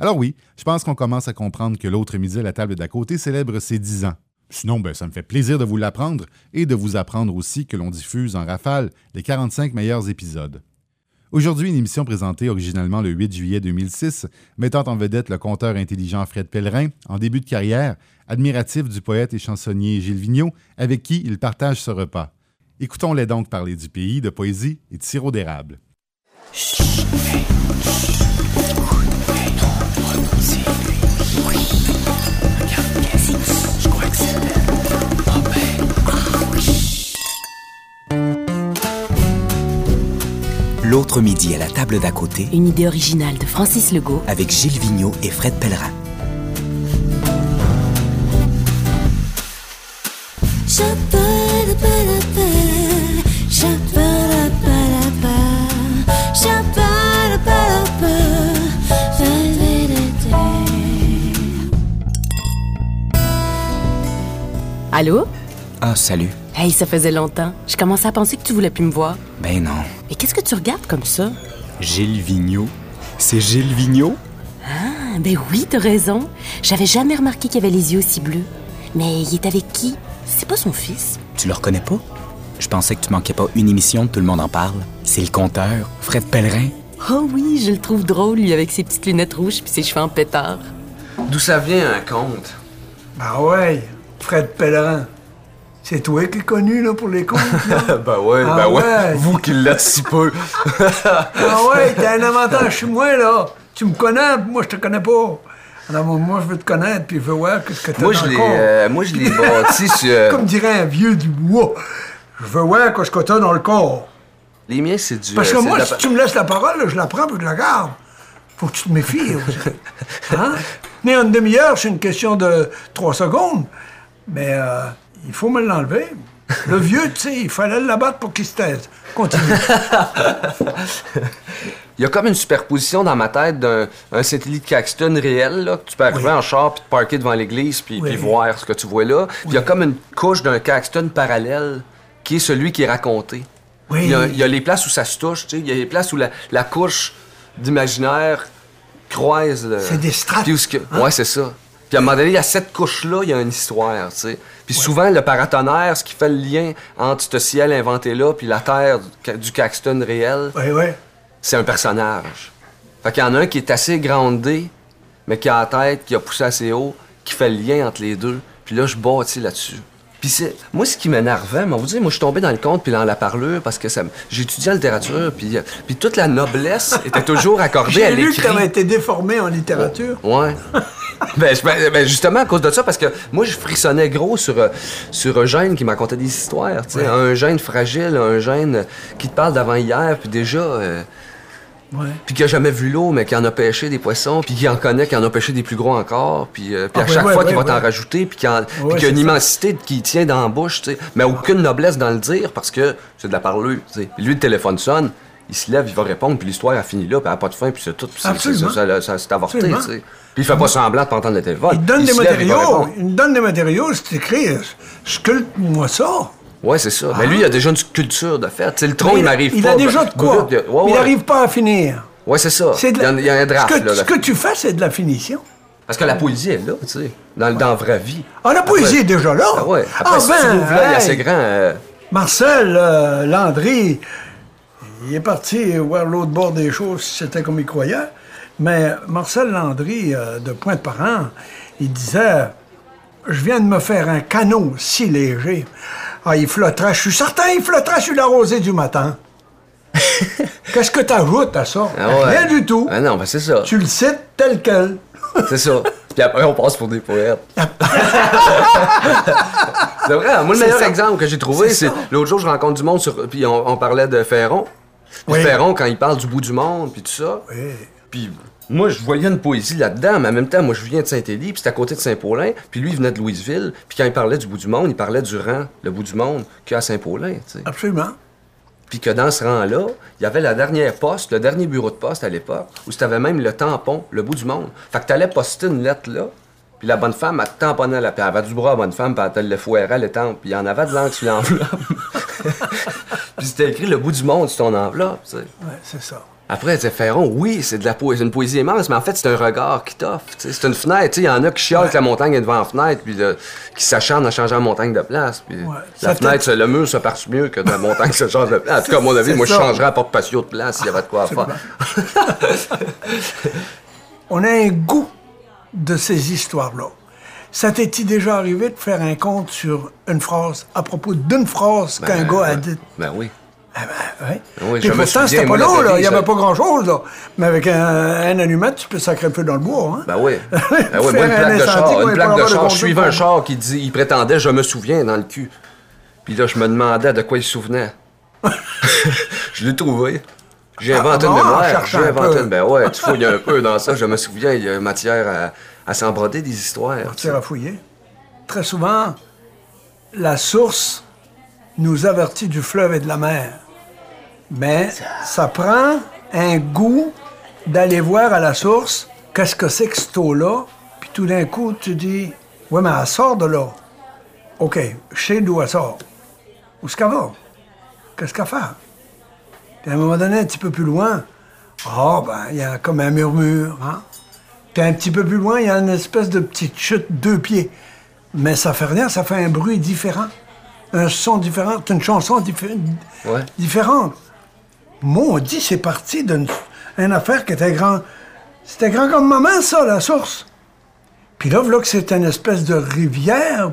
Alors oui, je pense qu'on commence à comprendre que l'autre midi à la table d'à côté célèbre ses 10 ans. Sinon, ben, ça me fait plaisir de vous l'apprendre et de vous apprendre aussi que l'on diffuse en rafale les 45 meilleurs épisodes. Aujourd'hui, une émission présentée originalement le 8 juillet 2006, mettant en vedette le conteur intelligent Fred Pellerin, en début de carrière, admiratif du poète et chansonnier Gilles Vigneault, avec qui il partage ce repas. Écoutons-les donc parler du pays, de poésie et de sirop d'érable. L'autre midi à la table d'à côté Une idée originale de Francis Legault. avec Gilles Vigneault et Fred Pellerin. Allô? Ah, salut. Hey, ça faisait longtemps. Je commençais à penser que tu voulais plus me voir. Ben non. Mais qu'est-ce que tu regardes comme ça? Gilles Vigneault. C'est Gilles Vigneault? Ah, ben oui, t'as raison. J'avais jamais remarqué qu'il avait les yeux aussi bleus. Mais il est avec qui? C'est pas son fils? Tu le reconnais pas? Je pensais que tu manquais pas une émission de Tout le monde en parle. C'est le conteur, Fred Pellerin. Oh oui, je le trouve drôle, lui, avec ses petites lunettes rouges puis ses cheveux en pétard. D'où ça vient un conte? Ben ouais, Fred Pellerin. C'est toi qui es connu là, pour les là? ben ouais, Ah ben ouais. ouais. Vous qui l'êtes si peu. ah ouais, t'as un avantage sur moi, là. Tu me connais, puis moi, je te connais pas. Alors, moi, je veux te connaître, puis je veux voir ce que t'as moi, dans je le l'ai, corps. euh, moi, je l'ai bâti sur. euh, Comme dirait un vieux du bois. Je veux voir ce que t'as dans le corps. Les miens, c'est du. Parce euh, que c'est moi, la- si tu me laisses la parole, là, je la prends puis je la garde. Faut que tu te méfies. hein? Mais en une demi-heure, c'est une question de trois secondes. Mais euh, il faut me l'enlever. Le vieux, tu sais, il fallait l'abattre pour qu'il se taise. Continue. Il y a comme une superposition dans ma tête d'un un satellite Caxton réel, là, que tu peux arriver Oui. en char puis te parker devant l'église puis, Oui. voir ce que tu vois là. Puis il y a comme une couche d'un Caxton parallèle qui est celui qui est raconté. Oui. Il y, a, il y a les places où ça se touche, tu sais. Il y a les places où la, la couche d'imaginaire croise le... C'est des strates, Puis où ce que- hein? Ouais, c'est ça. Puis à un moment donné, il y a cette couche-là, il y a une histoire, tu sais. Puis souvent, le paratonnerre, ce qui fait le lien entre ce ciel inventé-là puis la terre du, du Caxton réel, Oui, oui. c'est un personnage. Fait qu'il y en a un qui est assez grandé, mais qui a la tête, qui a poussé assez haut, qui fait le lien entre les deux. Puis là, je bâtis là-dessus. Puis c'est... Moi, ce qui m'énervait, mais vous dire, moi, je suis tombé dans le conte puis dans la parlure parce que ça... étudié en littérature, puis, euh, puis toute la noblesse était toujours accordée à J'ai lu que l'écrit. t'avais été déformé en littérature. Ouais. ben, je- ben, justement, à cause de ça, parce que moi, je frissonnais gros sur, euh, sur un gène qui m'a conté des histoires. tu sais. Un gène fragile, un gène qui te parle d'avant-hier, puis déjà. euh, Ouais. puis qui a jamais vu l'eau, mais qui en a pêché des poissons, puis qui en connaît, qui en a pêché des plus gros encore, puis, euh, puis Ah, à ouais, chaque fois qu'il va t'en rajouter, puis qu'il y a une immensité qui tient dans la bouche, tu sais, mais aucune noblesse dans le dire, parce que c'est de la. Puis lui, le téléphone sonne, il se lève, il va répondre, puis l'histoire a fini là, puis elle a pas de fin, puis c'est tout, puis c'est- avorté, tu sais. Puis il fait pas semblant de pas entendre le téléphone. Il donne des lève, il matériaux. Il te donne des matériaux, c'est écrit. Sculpte-moi ça. Ouais, c'est ça. Mais lui, il a déjà une culture de fait. Tu sais, le tronc, il, Mais m'arrive il pas. a déjà de quoi. brut, il- ouais, Il ouais. n'arrive pas à finir. Ouais, c'est ça. Il, y a, il y a un draft, ce que, là. ce que tu fais, c'est de la finition. Parce que la poésie est là, tu sais, dans, dans la vraie vie. Ah, la poésie Après- est déjà là. Ah ouais. Après, Ah ben, l'ouvres là, il est hey. assez grand. euh, Marcel euh, Landry, il est parti voir l'autre bord des choses, c'était comme il croyait. Mais Marcel Landry, euh, de Pointe-Parent, il disait Je viens de me faire un canot si léger. Ah, il flottera, je suis certain, il flottera sur la rosée du matin. Qu'est-ce que tu ajoutes à ça? ah ouais. Rien du tout. Ah non, ben c'est ça. Tu le cites tel quel. C'est ça. Puis après, on passe pour des poètes. c'est vrai. Moi, le meilleur ça. exemple que j'ai trouvé, C'est l'autre jour, je rencontre du monde sur. Puis on, on parlait de Ferron. Oui. Ferron, quand il parle du bout du monde, puis tout ça. Oui. Puis moi, je voyais une poésie là-dedans, mais en même temps, moi, je viens de Saint-Élie, puis c'est à côté de Saint-Paulin, puis lui, il venait de Louisville, puis quand il parlait du bout du monde, il parlait du rang, le bout du monde, qu'il y a à Saint-Paulin, tu sais. Absolument. Puis que dans ce rang-là, il y avait la dernière poste, le dernier bureau de poste à l'époque, où c'était même le tampon, le bout du monde. Fait que t'allais poster une lettre là, puis la bonne femme, elle te tamponnait la puis elle avait du bras à la bonne femme, puis elle te le fouerait les tempes, puis il y en avait de l'encre sur l'enveloppe. Puis c'était écrit le bout du monde sur ton enveloppe, tu sais. Ouais, c'est ça. Après, elle disait, Ferron, oui, c'est de la poésie, une poésie immense, mais en fait, c'est un regard qui t'offre. tu C'est une fenêtre. tu sais, Il y en a qui chialent que la montagne est devant la fenêtre, puis qui s'acharnent à changer la montagne de place. Puis Ça la fait- fenêtre, le mur se passe mieux que de la montagne se change de place. En tout cas, à mon avis, moi, je ça. changerais à porte patio de place s'il y avait de quoi faire. On a un goût de ces histoires-là. Ça t'est-il déjà arrivé de faire un compte sur une phrase, à propos d'une phrase qu'un gars a dit? Ben oui. Ah ben, ouais. Oui, Puis je me pourtant, c'était pas long, là. Il n'y avait pas grand-chose, là. Mais avec un, un allumette, tu peux sacrer le feu dans le bois, hein? Ben oui. Ben oui, moi, une un plaque de incendie, char, une plaque de char. Je suivais un char qui dit, il prétendait, je me souviens, dans le cul. Puis là, je me demandais de quoi il se souvenait. je l'ai trouvé. J'ai Ah, inventé bon, une mémoire. J'ai un inventé une. Ben ouais, tu fouilles un peu dans ça. Je me souviens, il y a matière à, à s'embroder des histoires. C'est à fouiller. Très souvent, la source nous avertit du fleuve et de la mer. Mais ça prend un goût d'aller voir à la source qu'est-ce que c'est que cette eau-là. Puis tout d'un coup, tu dis, ouais, mais elle sort de là. OK, je sais d'où elle sort. Où est-ce qu'elle va? Qu'est-ce qu'elle fait? Puis à un moment donné, un petit peu plus loin, ah, ben, il y a comme un murmure, hein? Puis un petit peu plus loin, il y a une espèce de petite chute, deux pieds. Mais ça fait rien, ça fait un bruit différent. Un son différent, une chanson diffé- Ouais. différente. Moi, on dit c'est parti d'une une affaire qui était grand. C'était grand comme maman, ça, la source. Puis là, voilà que c'est une espèce de rivière.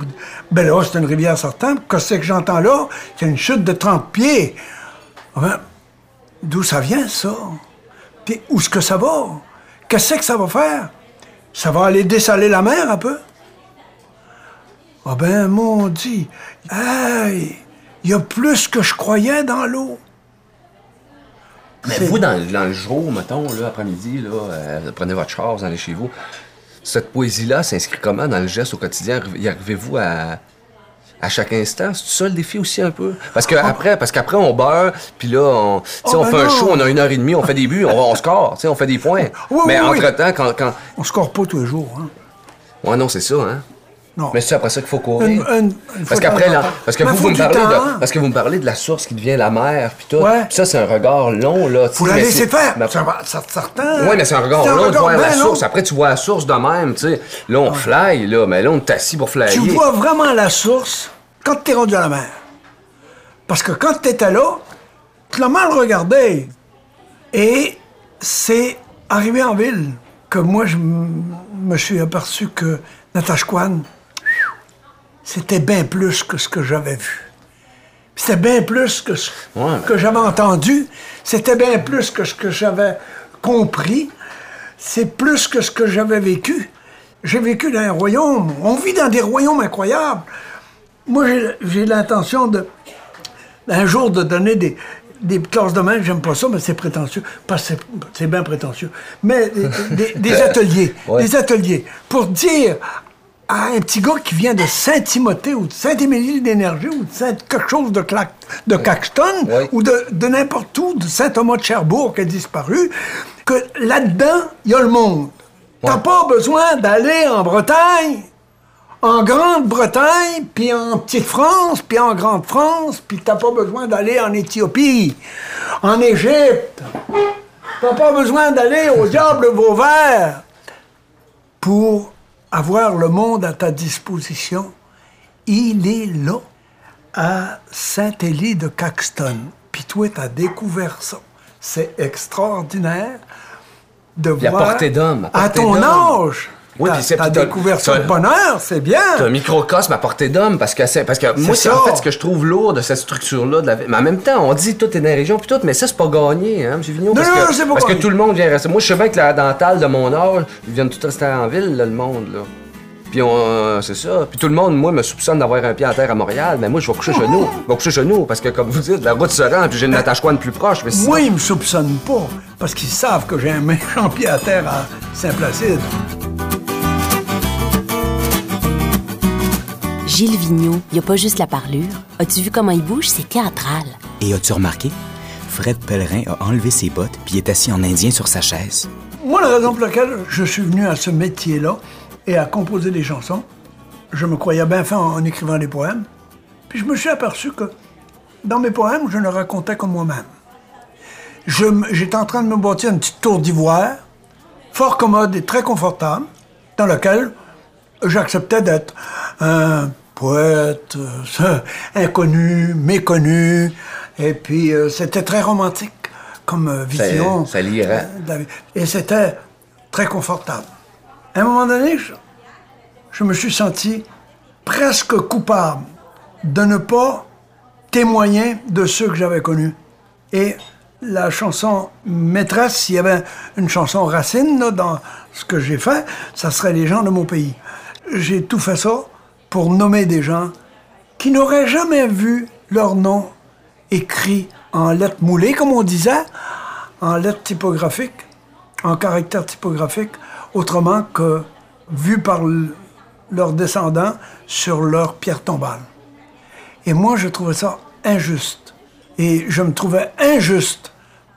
Ben là, c'est une rivière certaine. Qu'est-ce que c'est que j'entends là? C'est une chute de 30 pieds. D'où ça vient, ça? Puis où est-ce que ça va? Qu'est-ce que ça va faire? Ça va aller dessaler la mer un peu? Ah ben, mon dit, hey, il y a plus que je croyais dans l'eau. Mais vous, dans, le jour, mettons, là, après-midi, euh, prenez votre char, allez chez vous. Cette poésie-là s'inscrit comment dans le geste au quotidien? Y arrivez-vous à, à chaque instant? C'est ça le défi aussi un peu? Parce que après, parce qu'après, on beurre, puis là, on, tu sais, Oh, on ben fait un show, on a une heure et demie, on fait des buts, on, on score, tu sais, on fait des points. Oui, Mais oui. entre-temps, quand, quand... On score pas tous les jours, hein? Ouais, non, c'est ça, hein? Non. Mais c'est après ça qu'il faut courir. Une- une- une fois parce qu'après, parce que vous, vous me parlez de, parce que vous me parlez de la source qui devient la mer, puis tout. Ouais. Ça, c'est un regard long, là. Faut la laisser faire. mais- Ça va- ça- certain. oui, mais c'est un regard un long de voir la long. source. Après, tu vois la source de même, tu sais. Là, on fly, là, mais là, on est assis pour flyer. Tu vois vraiment la source quand t'es rendu à la mer. Parce que quand t'étais là, tu l'as mal regardé. Et c'est arrivé en ville que moi, je me suis aperçu que Natashquan, c'était bien plus que ce que j'avais vu. C'était bien plus que ce Ouais, mais- que j'avais entendu. C'était bien plus que ce que j'avais compris. C'est plus que ce que j'avais vécu. J'ai vécu dans un royaume. On vit dans des royaumes incroyables. Moi, j'ai- l'intention de, un jour, de donner des, des classes de main. J'aime pas ça, mais c'est prétentieux. Pas c'est c'est bien prétentieux. Mais des, des- des ateliers. Ouais. Des ateliers. Pour dire à un petit gars qui vient de Saint-Timothée ou de Saint-Émilie d'énergie ou de Saint quelque chose de, Clac- de Caxton ou de, de n'importe où, de Saint-Thomas de Cherbourg qui a disparu, que là-dedans, il y a le monde. T'as pas besoin d'aller en Bretagne, en Grande-Bretagne, puis en Petite-France, puis en Grande-France, puis t'as pas besoin d'aller en Éthiopie, en Égypte. T'as pas besoin d'aller au diable Vauvert pour avoir le monde à ta disposition. Il est là, à Saint-Élie de Caxton. Puis toi, t'as découvert ça. C'est extraordinaire de à voir... portée d'homme, à ton âge. Oui, puis c'est- découvert ça bonheur, c'est bien. C'est un microcosme à portée d'homme parce que c'est parce que moi c'est en fait ce que je trouve lourd de cette structure là de la mais en même temps on dit tout est dans la région puis tout mais ça c'est pas gagné hein M. Vigneault Non, parce, non, que, c'est pas parce que tout le monde vient rester moi je sais bien que la dentale de mon âge ils viennent tous rester en ville là, le monde là puis on c'est ça puis tout le monde moi me soupçonne d'avoir un pied à terre à Montréal mais moi je vais coucher chez nous je vais coucher chez nous parce que comme vous dites la route se rend puis j'ai une attache de plus proche mais Moi, ils me soupçonnent pas, parce qu'ils savent que j'ai un méchant pied à terre à Saint-Placide. Gilles Vigneault, il a pas juste la parlure. As-tu vu comment il bouge? C'est théâtral. Et as-tu remarqué? Fred Pellerin a enlevé ses bottes puis est assis en indien sur sa chaise. Moi, la raison pour laquelle je suis venu à ce métier-là et à composer des chansons, je me croyais bien fin en écrivant des poèmes, puis je me suis aperçu que dans mes poèmes, je ne racontais que moi-même. j'étais en train de me bâtir une petite tour d'ivoire, fort commode et très confortable, dans laquelle j'acceptais d'être un poète euh, inconnu, méconnu, et puis euh, c'était très romantique comme euh, vision. ça lirait. euh. Et c'était très confortable. À un moment donné, je, je me suis senti presque coupable de ne pas témoigner de ceux que j'avais connus. Et la chanson maîtresse, s'il y avait une chanson racine là, dans ce que j'ai fait, ça serait les gens de mon pays. J'ai tout fait ça pour nommer des gens qui n'auraient jamais vu leur nom écrit en lettres moulées, comme on disait, en lettres typographiques, en caractères typographiques, autrement que vu par leurs descendants sur leur pierre tombale. Et moi, je trouvais ça injuste. Et je me trouvais injuste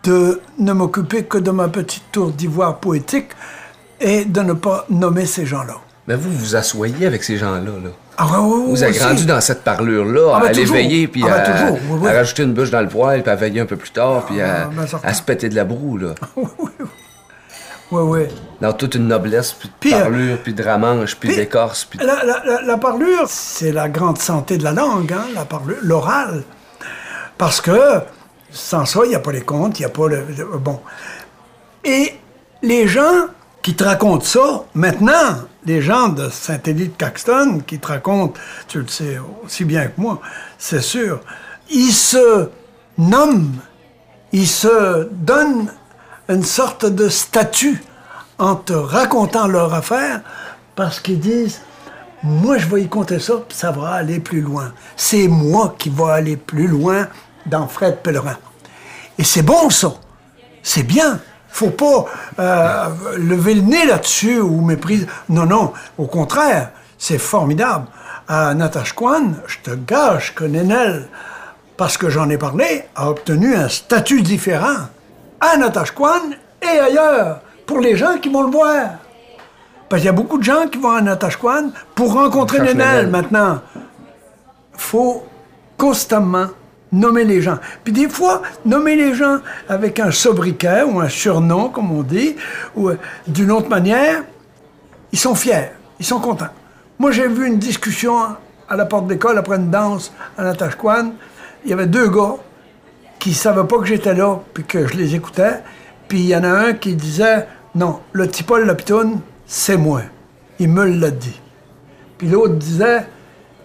de ne m'occuper que de ma petite tour d'ivoire poétique et de ne pas nommer ces gens-là. Mais vous, vous asseyez avec ces gens-là, là. Ah ouais, ouais, ouais, Vous avez grandi dans cette parlure-là, Ah, à ben, aller toujours. veiller, puis Ah, ben, à, oui, oui. rajouter une bûche dans le poêle, puis à veiller un peu plus tard, puis à, ben, à se péter de la broue, là. Ouais, ouais. Dans toute une noblesse, puis de Puis, euh, parlure, puis de ramange, puis puis- d'écorce, puis... La, la- la- la parlure, c'est la grande santé de la langue, hein, la parlure, l'oral. Parce que sans ça, il n'y a pas les contes, il n'y a pas le, le- Bon. Et les gens qui te racontent ça, maintenant, les gens de Saint-Élie de Caxton qui te racontent, tu le sais aussi bien que moi, c'est sûr, ils se nomment, ils se donnent une sorte de statut en te racontant leur affaire parce qu'ils disent moi je vais y compter ça ça va aller plus loin. C'est moi qui vais aller plus loin dans Fred Pellerin. Et c'est bon ça. C'est bien. Faut pas euh, lever le nez là-dessus ou mépriser. Non, non. Au contraire, c'est formidable. À Natashquan, je te gage que Nénel, parce que j'en ai parlé, a obtenu un statut différent à Natashquan et ailleurs pour les gens qui vont le voir. Parce qu'il y a beaucoup de gens qui vont à Natashquan pour rencontrer Nénel. maintenant. faut constamment nommer les gens. Puis des fois, nommer les gens avec un sobriquet ou un surnom, comme on dit, ou euh, d'une autre manière, ils sont fiers, ils sont contents. Moi, j'ai vu une discussion à la porte d'école après une danse à Natashquan. Il y avait deux gars qui savaient pas que j'étais là, puis que je les écoutais. Puis il y en a un qui disait Non, le petit Paul Lapitoune, c'est moi. Il me l'a dit. Puis l'autre disait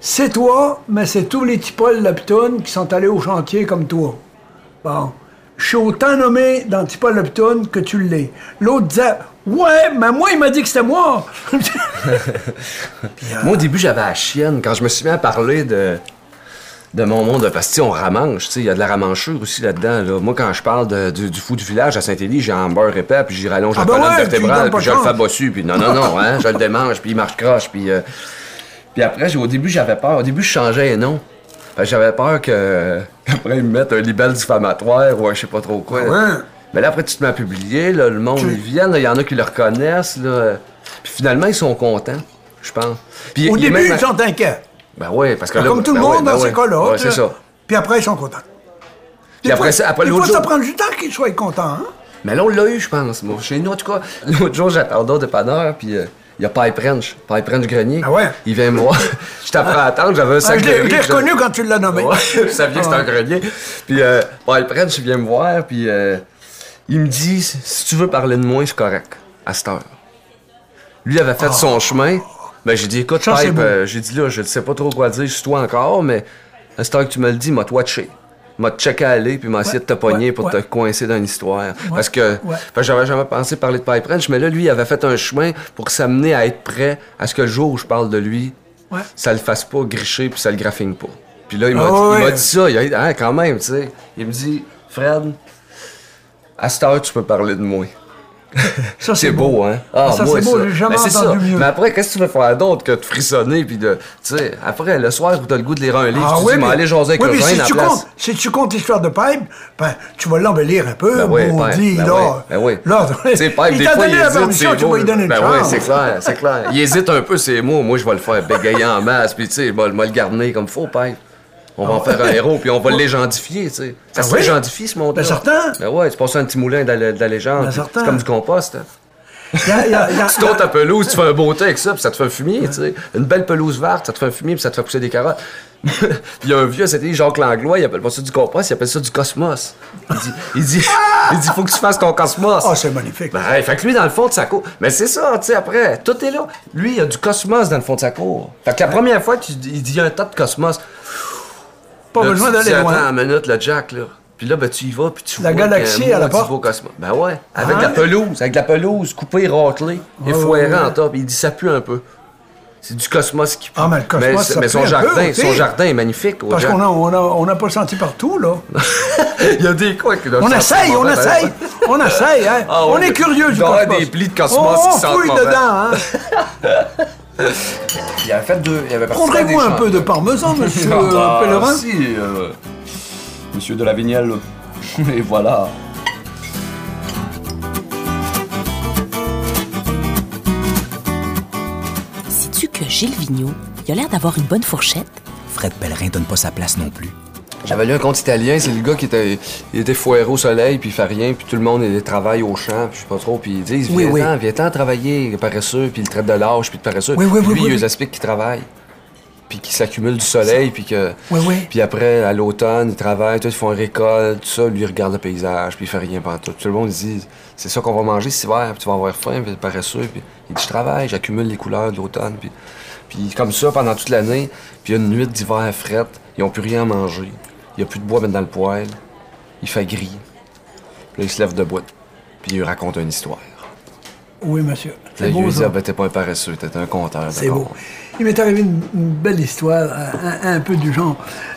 C'est toi, mais c'est tous les petits Paul Lapitoune qui sont allés au chantier comme toi. Bon. Je suis autant nommé dans Petit Paul Lapitoune que tu l'es. L'autre disait Ouais, mais moi, il m'a dit que c'était moi. Moi, au début, j'avais la chienne. Quand je me suis mis à parler de, de mon monde, parce que, on sais, il y a de la ramanchure aussi là-dedans. là. Moi, quand je parle de- du, du fou du village à Saint-Élie, j'ai un beurre épais, puis j'y rallonge Ah la ben colonne ouais, tu lui vertébrale, puis je le fais bossu, puis non, non, non, hein, je le démange, puis il marche croche, puis... euh, Puis après, au début, j'avais peur. Au début, je changeais. Fait que J'avais peur que après ils me mettent un libelle diffamatoire ou un je sais pas trop quoi. Ah ouais? Mais là, après, tu te mets à publier, là, le monde, ils viennent, il y en a qui le reconnaissent, là. Puis finalement, ils sont contents, je pense. Puis Au il début, ils sont inquiets. Ben oui, parce que là... Comme tout le ben monde ben dans ces cas-là. Ouais, c'est ça. Puis après, ils sont contents. Puis après ça, après l'autre fois, ça jour... prend du temps qu'ils soient contents. Hein? Mais là, on l'a eu, je pense. Moi, chez nous, en tout cas, l'autre jour, j'attendais au dépanneur, puis euh, il y a Pipe Wrench, Pipe Wrench Grenier. Ah ouais? Il vient me voir. je t'apprends à attendre, j'avais un Ah, sac je de l'ai riz, je l'ai reconnu quand tu l'as nommé. Ouais, je savais que c'était Ah. un grenier. Puis euh, Pipe Wrench, il vient me voir, puis euh, il me dit si tu veux parler de moi, c'est correct, à cette heure. Lui avait fait son chemin. Ben, j'ai dit, écoute, Ah. Ça, Pipe, euh, j'ai dit là, je ne sais pas trop quoi dire sur toi encore, mais à cette heure que tu me le dis, m'a watché. M'a checké à aller, puis m'a essayé de te pogner ouais, pour ouais. te coincer dans une histoire. Parce que, ouais. j'avais jamais pensé parler de Pipe Wrench, mais là, lui, il avait fait un chemin pour s'amener à être prêt à ce que le jour où je parle de lui, Ouais. ça le fasse pas gricher puis ça le graphine pas. Puis là, il m'a Ah dit, il ouais. m'a dit ça, il a dit, hein, quand même, tu sais. Il me dit, Fred, à cette heure, tu peux parler de moi. Ça, C'est beau, hein? Ah, Ça, c'est beau, j'ai jamais entendu ça. mieux. Mais après, qu'est-ce que tu veux faire d'autre que de frissonner puis de. Tu sais, après, le soir où t'as le goût de lire un livre, Ah tu oui, dis, mais aller jaser avec oui, le mais si tu place. comptes, si tu comptes l'histoire de Pipe, ben, tu vas l'embellir un peu, Ben oui, bon ben, dit, ben là. ben oui. Là, sais, Pipe, il des t'a fois, donné il la hésite, permission, tu vas lui donner une Ben chance. oui, c'est clair, c'est clair. Il hésite un peu, c'est mots. Moi, je vais le faire bégayer en masse, puis tu sais, je vais le garder comme faux, Pipe. On va en faire un héros, puis on va l'égendifier, tu sais. Ça Ah se égendifier, ce monde-là. Ben, certain. Ben ouais, tu passes un petit moulin de la, de la légende. Ben, c'est comme du compost. hein. Il y a- il y a- il y a- Tu comptes ta pelouse, tu fais un beau thé avec ça, puis ça te fait un fumier, tu sais. Une belle pelouse verte, ça te fait un fumier, puis ça te fait pousser des carottes. Il y a un vieux, c'était Jacques Langlois, il appelle pas ça du compost, il appelle ça du cosmos. Il dit, il dit, il dit, faut que tu fasses ton cosmos. Ah, c'est magnifique. Ben, fait que lui, dans le fond de sa cour. Mais c'est ça, tu sais, après, tout est là. Lui, il y a du cosmos dans le fond de sa cour. Fait que la première fois qu'il il dit il y a un tas de cosmos. Pas là, besoin d'aller Attends loin. une minute, le Jack, là. Puis là, ben, tu y vas, puis tu La vois galaxie qu'il y a un à la porte. cosmos. Ben ouais, avec Ah la ouais? pelouse, avec la pelouse coupée, raclée, et foirée ouais, en top. Il dit ça pue un peu. C'est du cosmos qui pue. Ah, mais le cosmos, ça mais pue son un peu jardin, son jardin est magnifique. au Parce qu'on a, on a, on n'a pas senti partout, là. Il y a des quoi qui doivent On essaye, on essaye, ben. on essaye, hein. Ah, on est curieux il du doit y avoir cosmos. des plis de cosmos on, qui on fouille dedans, hein. Il fait. Il avait participé à Prendrez-vous un peu de parmesan, monsieur Ah, euh, Pellerin Si, euh, monsieur de la Vignelle. Et voilà. Sais-tu que Gilles Vigneault, il a l'air d'avoir une bonne fourchette? Fred Pellerin donne pas sa place non plus. J'avais lu un conte italien, c'est le gars qui était, il était foiré au soleil, puis il fait rien, puis tout le monde il travaille au champ, puis je sais pas trop, puis ils disent Oui, viens-t'en, oui. viens-t'en travailler, il est paresseux, puis il traite de lâche, puis de paresseux. Oui, oui, Puis lui, il les explique qu'il travaille, puis qu'il s'accumule du soleil, puis que... Oui, oui. Puis après, à l'automne, il travaille, tout, ils font une récolte, tout ça, lui il regarde le paysage, puis il fait rien pendant tout. Tout le monde dit c'est ça qu'on va manger cet hiver, puis tu vas avoir faim, puis paresseux, puis il dit je travaille, j'accumule les couleurs de l'automne, puis... Puis comme ça, pendant toute l'année, puis il y a une nuit d'hiver frette, ils ont plus rien à manger. Il n'y a plus de bois mettre dans le poêle. Il fait gris. Puis là, il se lève debout. Puis il lui raconte une histoire. Oui, monsieur. Là, C'est il beau, lui dit ça. Ah, ben, t'es pas un paresseux, t'es un conteur. C'est beau. Il m'est arrivé une, une belle histoire, un, un peu du genre.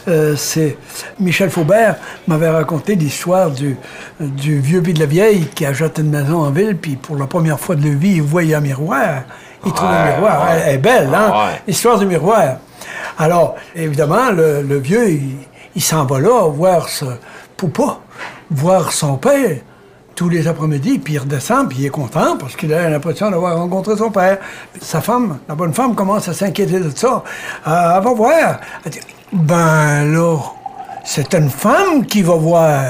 Euh, c'est Michel Faubert m'avait raconté l'histoire du, du vieux puis de la vieille qui achète une maison en ville, puis pour la première fois de leur vie, il voyait un miroir. Il trouve un Ouais, miroir. ouais. Elle est belle, hein? Ouais. L'histoire du miroir. Alors, évidemment, le, le vieux, il, il s'en va là voir ce poupa, voir son père tous les après-midi, puis il redescend, puis il est content parce qu'il a l'impression d'avoir rencontré son père. Sa femme, la bonne femme, commence à s'inquiéter de ça. Euh, elle va voir. Elle dit, ben là, c'est une femme qui va voir.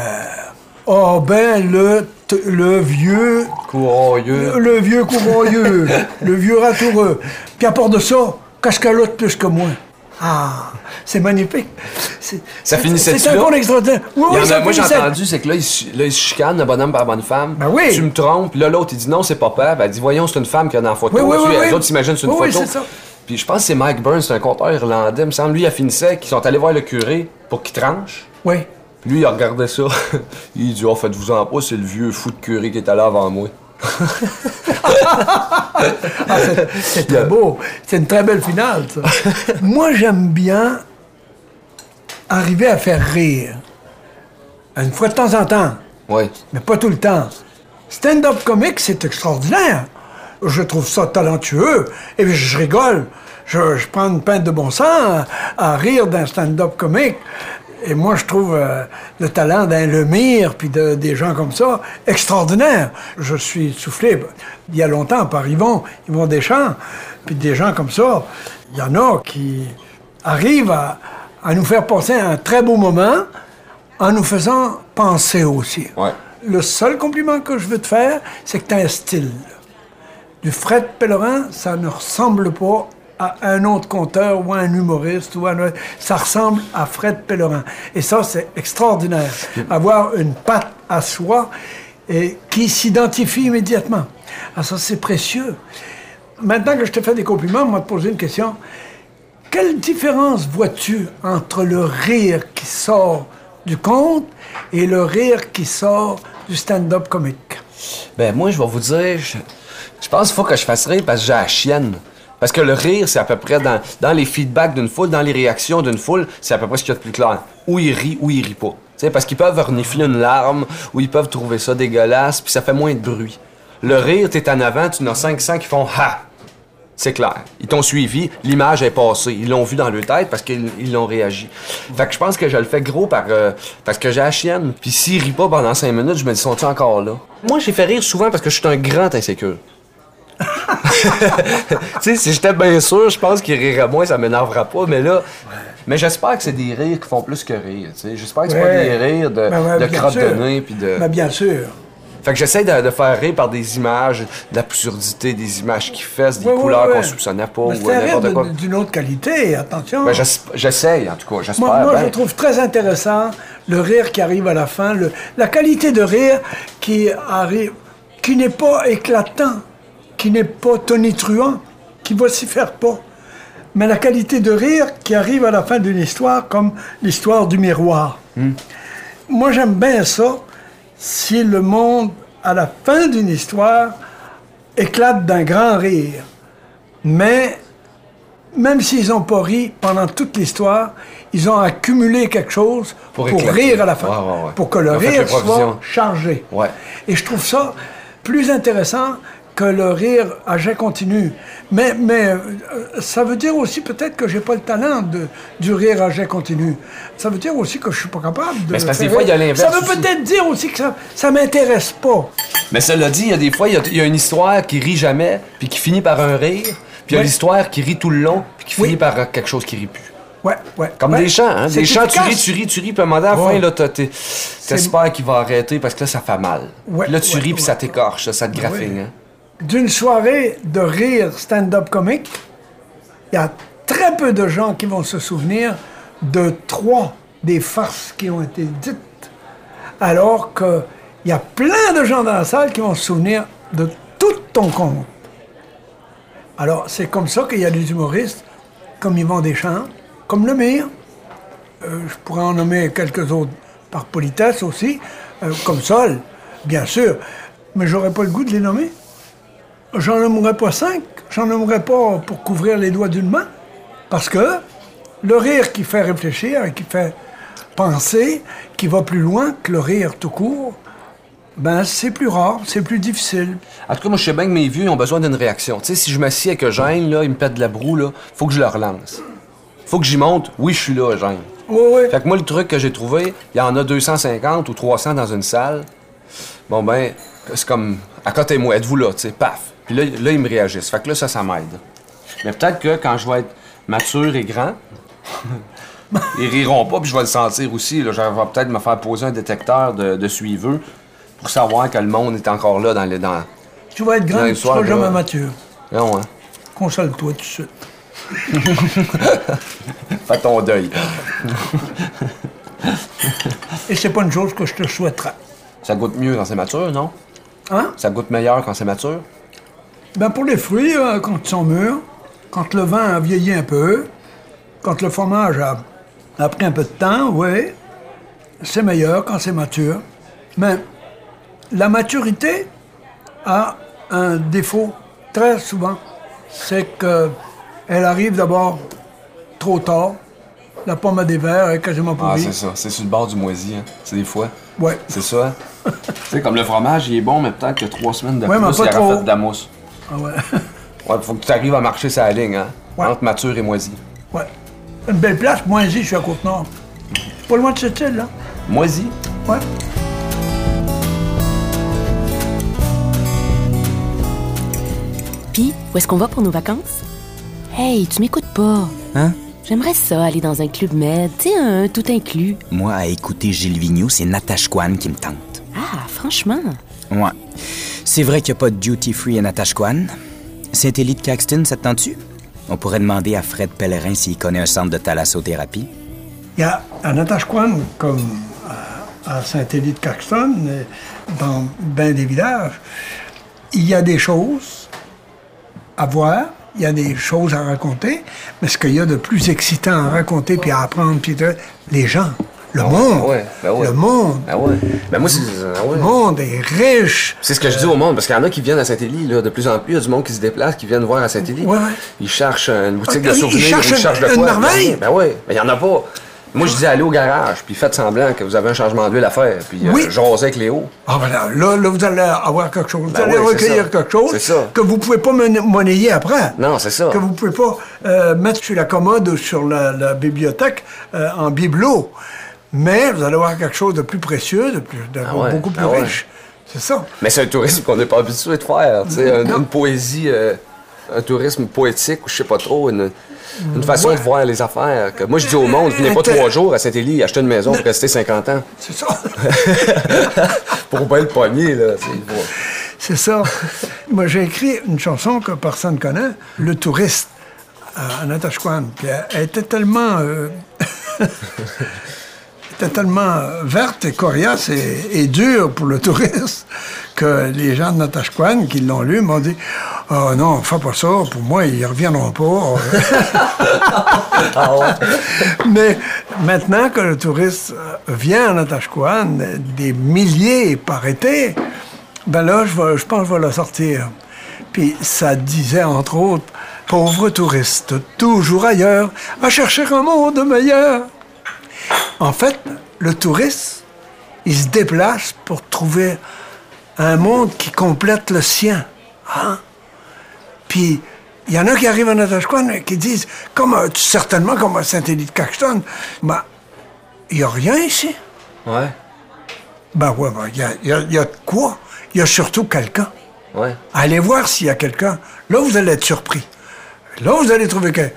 Oh ben le, le vieux Courroyeux. le, le vieux courroyeux, le vieux ratoureux. Puis à part de ça, qu'est-ce qu'elle a de plus que moi? Ah, c'est magnifique. C'est- Ça finissait C'est un conte extraordinaire. Oui, Il y oui, en ça a- moi, j'ai entendu, c'est que là, il, se- là, il se chicane, le bonhomme par la bonne femme. Ben oui. Tu me trompes. Puis là, l'autre, il dit non, c'est pas père. Ben, elle dit voyons, c'est une femme qui est dans la photo. Oui, oui, oui, les autres s'imaginent c'est une Oui, oui, photo. c'est ça. Puis je pense que c'est Mike Burns, c'est un conteur irlandais. Il me semble, lui, il finissait, qu'ils sont allés voir le curé pour qu'il tranche. Oui. Puis lui, il regardait ça. il dit Oh, faites-vous en pas, c'est le vieux fou de curé qui est allé avant moi. Ah, c'est- très beau. C'est une très belle finale, ça. Moi, j'aime bien arriver à faire rire. Une fois de temps en temps. Oui. mais pas tout le temps. Stand-up comique, c'est extraordinaire. Je trouve ça talentueux. Et puis je rigole. Je, je prends une pinte de bon sens à, à rire d'un stand-up comique. Et moi, je trouve euh, le talent d'un Lemire, puis de- des gens comme ça, extraordinaire. Je suis soufflé il y a longtemps par Yvon, Yvon Deschamps, puis des gens comme ça. Il y en a qui arrivent à, à nous faire passer un très beau moment en nous faisant penser aussi. Ouais. Le seul compliment que je veux te faire, c'est que tu as un style. Du Fred Pellerin, ça ne ressemble pas à un autre conteur ou à un humoriste ou à un... Ça ressemble à Fred Pellerin. Et ça, c'est extraordinaire. Avoir une patte à soi et qui s'identifie immédiatement. Ah, ça, c'est précieux. Maintenant que je te fais des compliments, va te poser une question. Quelle différence vois-tu entre le rire qui sort du conte et le rire qui sort du stand-up comique? Ben, moi, je vais vous dire, je, je pense qu'il faut que je fasse rire parce que j'ai la chienne. Parce que le rire, c'est à peu près dans, les feedbacks d'une foule, dans les réactions d'une foule, c'est à peu près ce qu'il y a de plus clair. Ou il rit, ou il rit pas. Tu sais, parce qu'ils peuvent renifler une larme, ou ils peuvent trouver ça dégueulasse, puis ça fait moins de bruit. Le rire, t'es en avant, tu en as 500 qui font Ha! C'est clair. Ils t'ont suivi, l'image est passée. Ils l'ont vu dans leur tête parce qu'ils ils l'ont réagi. Fait que je pense que je le fais gros par, euh, parce que j'ai la chienne. Puis s'il rit pas pendant cinq minutes, je me dis, sont-ils encore là? Moi, j'ai fait rire souvent parce que je suis un grand insécure. tu sais, si j'étais bien sûr, je pense qu'il rirait moins, ça m'énervera pas, mais là. Mais j'espère que c'est des rires qui font plus que rire, tu sais. J'espère que c'est pas des rires de, Ben de bien crotte sûr. de nez, puis de. Ben, bien sûr. Fait que j'essaie de, de faire rire par des images, de l'absurdité, des images qui fessent, des couleurs ouais. qu'on soupçonnait pas, Mais ou c'est un rire n'importe quoi. d'une autre qualité, attention. Ben, j'es- j'essaye, en tout cas, j'espère. Moi, moi, ben. je trouve très intéressant le rire qui arrive à la fin, le- la qualité de rire qui arrive, qui n'est pas éclatant, qui n'est pas tonitruant, qui vocifère pas. Mais la qualité de rire qui arrive à la fin d'une histoire, comme l'histoire du miroir. Moi, j'aime bien ça si le monde, à la fin d'une histoire, éclate d'un grand rire. Mais même s'ils n'ont pas ri pendant toute l'histoire, ils ont accumulé quelque chose Pour rire à la fin. Ouais, ouais, ouais. Pour que le fait rire soit chargé. Et je trouve ça plus intéressant que le rire à jet continu. Mais, mais euh, ça veut dire aussi peut-être que j'ai pas le talent de, du rire à jet continu. Ça veut dire aussi que je suis pas capable de. Mais parce que des fois, il y a l'inverse Ça veut peut-être dire aussi que ça, ça m'intéresse pas. Mais cela dit, il y a des fois, il y a, il y a une histoire qui rit jamais, puis qui finit par un rire, puis il y a l'histoire qui rit tout le long, puis qui Oui. finit par quelque chose qui rit plus. Ouais, ouais. Comme Ouais. des chants, hein? Des chants, tu ris, tu ris, tu ris, puis à un moment donné, à la fin, là, t'espères qu'il va arrêter parce que là, ça fait mal. Ouais, Puis là, tu ouais, ris, puis ça t'écorche, ça, te graffine. hein. D'une soirée de rire stand-up comique, il y a très peu de gens qui vont se souvenir de trois des farces qui ont été dites, alors qu'il y a plein de gens dans la salle qui vont se souvenir de tout ton compte. Alors, c'est comme ça qu'il y a des humoristes, comme Yvon Deschamps, comme le mire. Euh, je pourrais en nommer quelques autres par politesse aussi, euh, comme Sol, bien sûr, mais j'aurais pas le goût de les nommer. J'en nommerais pas cinq, j'en nommerais pas pour couvrir les doigts d'une main, parce que le rire qui fait réfléchir et qui fait penser, qui va plus loin que le rire tout court, ben c'est plus rare, c'est plus difficile. En tout cas, moi, je sais bien que mes vieux ils ont besoin d'une réaction. Tu sais, si je m'assieds avec Eugène, là, il me pète de la broue, là, faut que je le relance. Faut que j'y monte. Oui, je suis là, Eugène. Oui, oui. Fait que moi, le truc que j'ai trouvé, il y en a 250 ou 300 dans une salle. Bon, ben, c'est comme, à côté de moi, êtes-vous là, tu sais, paf. Puis là, là, ils me réagissent. Fait que là, ça, ça m'aide. Mais peut-être que quand je vais être mature et grand, ils riront pas, puis je vais le sentir aussi. Là, je vais peut-être me faire poser un détecteur de, de suiveux pour savoir que le monde est encore là dans les. Dans... Tu vas être grand, tu seras jamais mature. Non, hein? Console-toi tout de suite. Fais ton deuil. Et c'est pas une chose que je te souhaiterais. Ça goûte mieux quand c'est mature, non? Hein? Ça goûte meilleur quand c'est mature? Ben pour les fruits, euh, quand ils sont mûrs, quand le vin a vieilli un peu, quand le fromage a, a pris un peu de temps, oui, c'est meilleur quand c'est mature. Mais la maturité a un défaut très souvent, c'est qu'elle arrive d'abord trop tard. La pomme à des verres est quasiment Ah, pourrie. c'est ça. C'est sur le bord du moisi, hein. C'est des fois. ouais. C'est ça. tu sais, comme le fromage, il est bon, mais peut-être que trois semaines de Ouais, plus, il aura fait de la mousse. Ah ouais. Ouais, faut que tu arrives à marcher sa ligne, hein. Ouais. Entre mature et moisi. ouais. Une belle place, moi ici, je suis à Côte-Nord. Pas loin de cette île, là. Moisi? Ouais. Puis, où est-ce qu'on va pour nos vacances? Hey, tu m'écoutes pas. Hein? J'aimerais ça, aller dans un club med, tu sais, un tout inclus. Moi, à écouter Gilles Vigneault, c'est Natashquan qui me tente. Ah, franchement. Ouais. C'est vrai qu'il n'y a pas de duty-free à Natashquan. Saint-Élie de Caxton, ça te tente-tu? On pourrait demander à Fred Pellerin s'il connaît un centre de thalassothérapie. Il y a à Natashquan, comme à, Saint-Élie de Caxton, euh, dans bien des villages, il y a des choses à voir, il y a des choses à raconter, mais ce qu'il y a de plus excitant à raconter puis à apprendre, puis les gens, le monde, ouais, ben ouais. le monde, Ah ouais. Ben moi, ah le monde est riche. C'est ce que je dis au monde, parce qu'il y en a qui viennent à Saint-Élie, de plus en plus, il y a du monde qui se déplace, qui viennent voir à Saint-Élie. Ils cherchent une boutique Ah, de ils souvenirs, cherchent ou ils cherchent de une quoi. merveille. Ben oui, mais il y en a pas. Moi, je dis allez au garage, puis faites semblant que vous avez un changement d'huile à faire, puis euh, Oui. jasez avec Léo. Ah voilà, là, là, vous allez avoir quelque chose. Vous Ben allez oui, c'est recueillir quelque chose ça. que vous pouvez pas mon- monnayer après. Non, c'est ça. Que vous pouvez pas euh, mettre sur la commode ou sur la, la bibliothèque euh, en bibelot. Mais vous allez avoir quelque chose de plus précieux, de, plus, de Ah ouais, beaucoup plus ah ouais. riche. C'est ça. Mais c'est un tourisme qu'on n'est pas habitué de faire. tu sais, un- Non. une poésie, euh, un tourisme poétique, ou je sais pas trop, une, une façon Ouais. de voir les affaires. Que moi, je dis au monde, venez pas trois jours à Saint-Élie, acheter une maison pour rester 50 ans. C'est ça. Pour bien le pogner, là. C'est ça. Moi, j'ai écrit une chanson que personne ne connaît, Le touriste, à Natashquan. Puis elle, elle était tellement. euh, était tellement verte et coriace et, et dure pour le touriste que les gens de Natashquan qui l'ont lu m'ont dit Oh non, fais pas ça, pour moi, ils reviendront pas. Mais maintenant que le touriste vient à Natashquan, des milliers par été, ben là, je, vais- je pense que je vais la sortir. Puis ça disait, entre autres, Pauvre touriste, toujours ailleurs, à chercher un monde meilleur. En fait, le touriste, il se déplace pour trouver un monde qui complète le sien. Hein? Puis, il y en a qui arrivent à Natashquan et qui disent, comme, certainement comme à Saint-Élie-de-Caxton, ben, il n'y a rien ici. Ouais, Ben ouais, ben, il y, a, il y a- il y a de quoi? Il y a surtout quelqu'un. ouais. Allez voir s'il y a quelqu'un. Là, vous allez être surpris. Là, vous allez trouver que-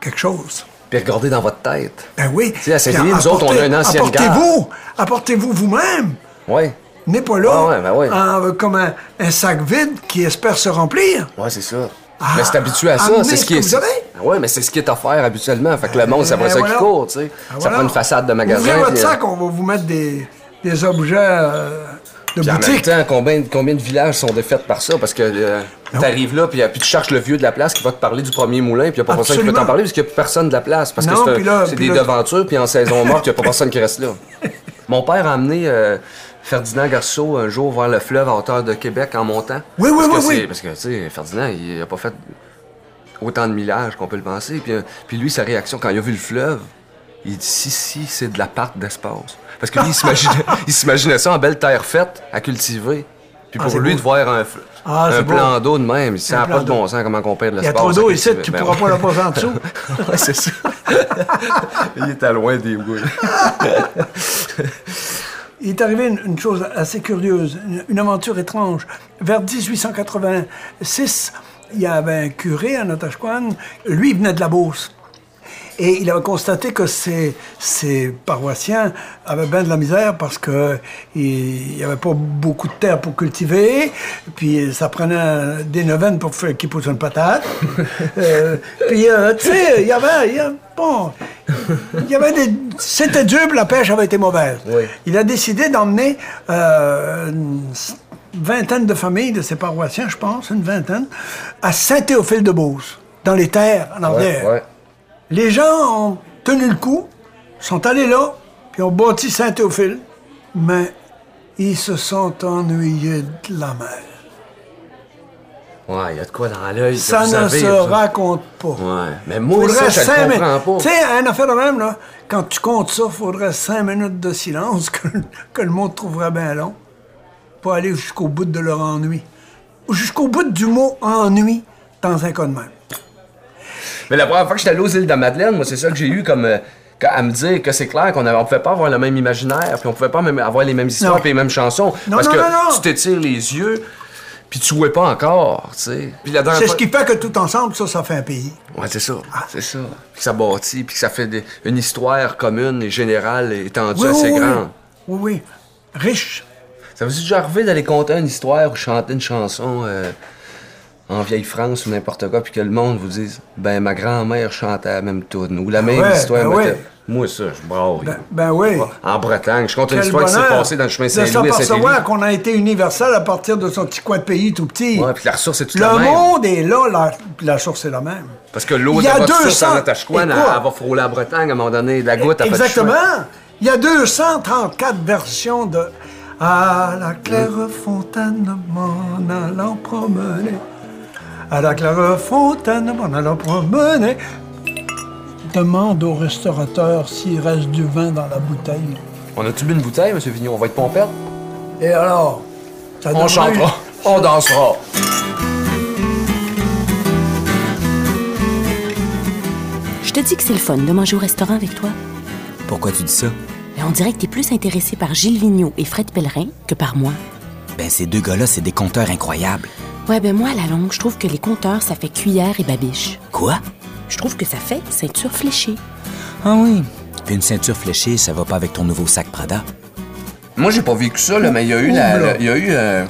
quelque chose. Puis regardez dans votre tête. Ben oui. sais, à Saint-Élie, Puis nous autres, on a une ancienne Apportez-vous. Apportez-vous vous-même. Ouais, N'est pas là Ah ouais, ben ouais. en- comme un, un sac vide qui espère se remplir. ouais, c'est ça. Ah, mais c'est habitué à ça, c'est ce ce qui est. avez. Ah mais c'est ce qui est offert habituellement. Fait que le monde, c'est après Ben ça voilà. qui court, tu sais. Ah, Ça voilà. prend une façade de magasin. Ouvrez votre puis, euh, sac, on va vous mettre des, des objets euh, de Puis en même boutique. temps, combien, combien de villages sont défaits par ça? Parce que euh, t'arrives là, puis, puis tu cherches le vieux de la place qui va te parler du premier moulin, puis il n'y a pas personne qui peut t'en parler parce qu'il n'y a plus personne de la place. Parce Non, que c'est des là- devantures, puis en saison morte, il n'y a pas personne qui reste là. Mon père a amené euh, Ferdinand Garceau un jour voir le fleuve à hauteur de Québec en montant. Oui, oui, Parce oui, oui. Parce que, tu sais, Ferdinand, il n'a pas fait autant de millage qu'on peut le penser. Puis, euh, puis lui, sa réaction, quand il a vu le fleuve, il dit si, si, c'est de la part d'espace. Parce que lui, il s'imaginait, il s'imaginait ça en belle terre faite, à cultiver. Puis Ah, pour lui, beau. de voir un, Ah, un plan d'eau de même, ça n'a pas de bon sens comment on perd de Il y a l'espace. trop d'eau ici, tu ne Ben pourras ouais. pas la passer en dessous. Ouais, c'est ça. il était loin des bouilles. Il est arrivé une, une chose assez curieuse, une, une aventure étrange. Vers 1886, il y avait un curé à Natashquan. Lui, il venait de la Beauce. Et il avait constaté que ses, ses paroissiens avaient bien de la misère parce que il n'y avait pas beaucoup de terre pour cultiver, puis ça prenait des neuvaines pour faire qu'ils poussent une patate. Euh, puis, euh, tu sais, il y avait... y bon, il y avait des... C'était dur, la pêche avait été mauvaise. Oui. Il a décidé d'emmener euh, une vingtaine de familles de ses paroissiens, je pense, une vingtaine, à Saint-Théophile-de-Beauce, dans les terres en ouais. Les gens ont tenu le coup, sont allés là, puis ont bâti Saint-Théophile, mais ils se sont ennuyés de la mer. Ouais, il y a de quoi dans l'œil. Ça vous ne avez, se raconte pas. Ouais, mais moi, Faudrait ça, je le comprends Tu pas. sais, un affaire de même, là, quand tu comptes ça, faudrait cinq minutes de silence que, que le monde trouverait bien long. Pas aller jusqu'au bout de leur ennui. Jusqu'au bout du mot ennui dans un cas de même. Mais la première fois que j'étais allé aux îles de Madeleine, moi, c'est ça que j'ai eu comme. euh, à me dire que c'est clair qu'on ne pouvait pas avoir le même imaginaire, puis on pouvait pas même avoir les mêmes histoires, puis les mêmes chansons. Non, parce non, que non, non. tu t'étires les yeux, puis tu jouais pas encore, tu sais. La C'est ce qui fait que tout ensemble, ça, ça fait un pays. Ouais, c'est ça. C'est ça. Puis ça bâtit, puis que ça fait des- une histoire commune et générale et étendue assez oui, grande. oui, oui. Riche. Ça vous est déjà arrivé d'aller conter une histoire ou chanter une chanson euh, en vieille France ou n'importe quoi, puis que le monde vous dise Ben, ma grand-mère chantait la même tune, ou la même ouais, histoire. ben ouais. Moi, ça, je braille. Ben, ben oui. En Bretagne, je compte une Quel histoire qui s'est passée dans le chemin de Saint-Louis à s'apercevoir Saint-Élie. qu'on a été universel à partir de son petit coin de pays tout petit. Ouais, puis la ressource est toute Le la même. monde est là, la, la source est la même. Parce que l'eau Il de y a votre source 200 en Natashquan, elle, elle va frôler la Bretagne à un moment donné. La goutte, le Exactement. Il y a 234 versions de À la claire fontaine, m'en allant promener. À la claire fontaine, m'en allant promener. Demande au restaurateur s'il reste du vin dans la bouteille. On a-tu bu une bouteille, M. Vignon? On va être pompette? Et alors? ça On chantera. On dansera. Je te dis que c'est le fun de manger au restaurant avec toi. Pourquoi tu dis ça? Mais on dirait que t'es plus intéressé par Gilles Vigneault et Fred Pellerin que par moi. Ben, ces deux gars-là, c'est des compteurs incroyables. Ouais, ben moi, à la longue, je trouve que les compteurs, ça fait cuillère et babiche. Quoi? Je trouve que ça fait ceinture fléchée. Ah oui. Puis une ceinture fléchée, ça va pas avec ton nouveau sac Prada? Moi, j'ai pas vécu ça, là, mais il y a eu, la- il y a eu euh,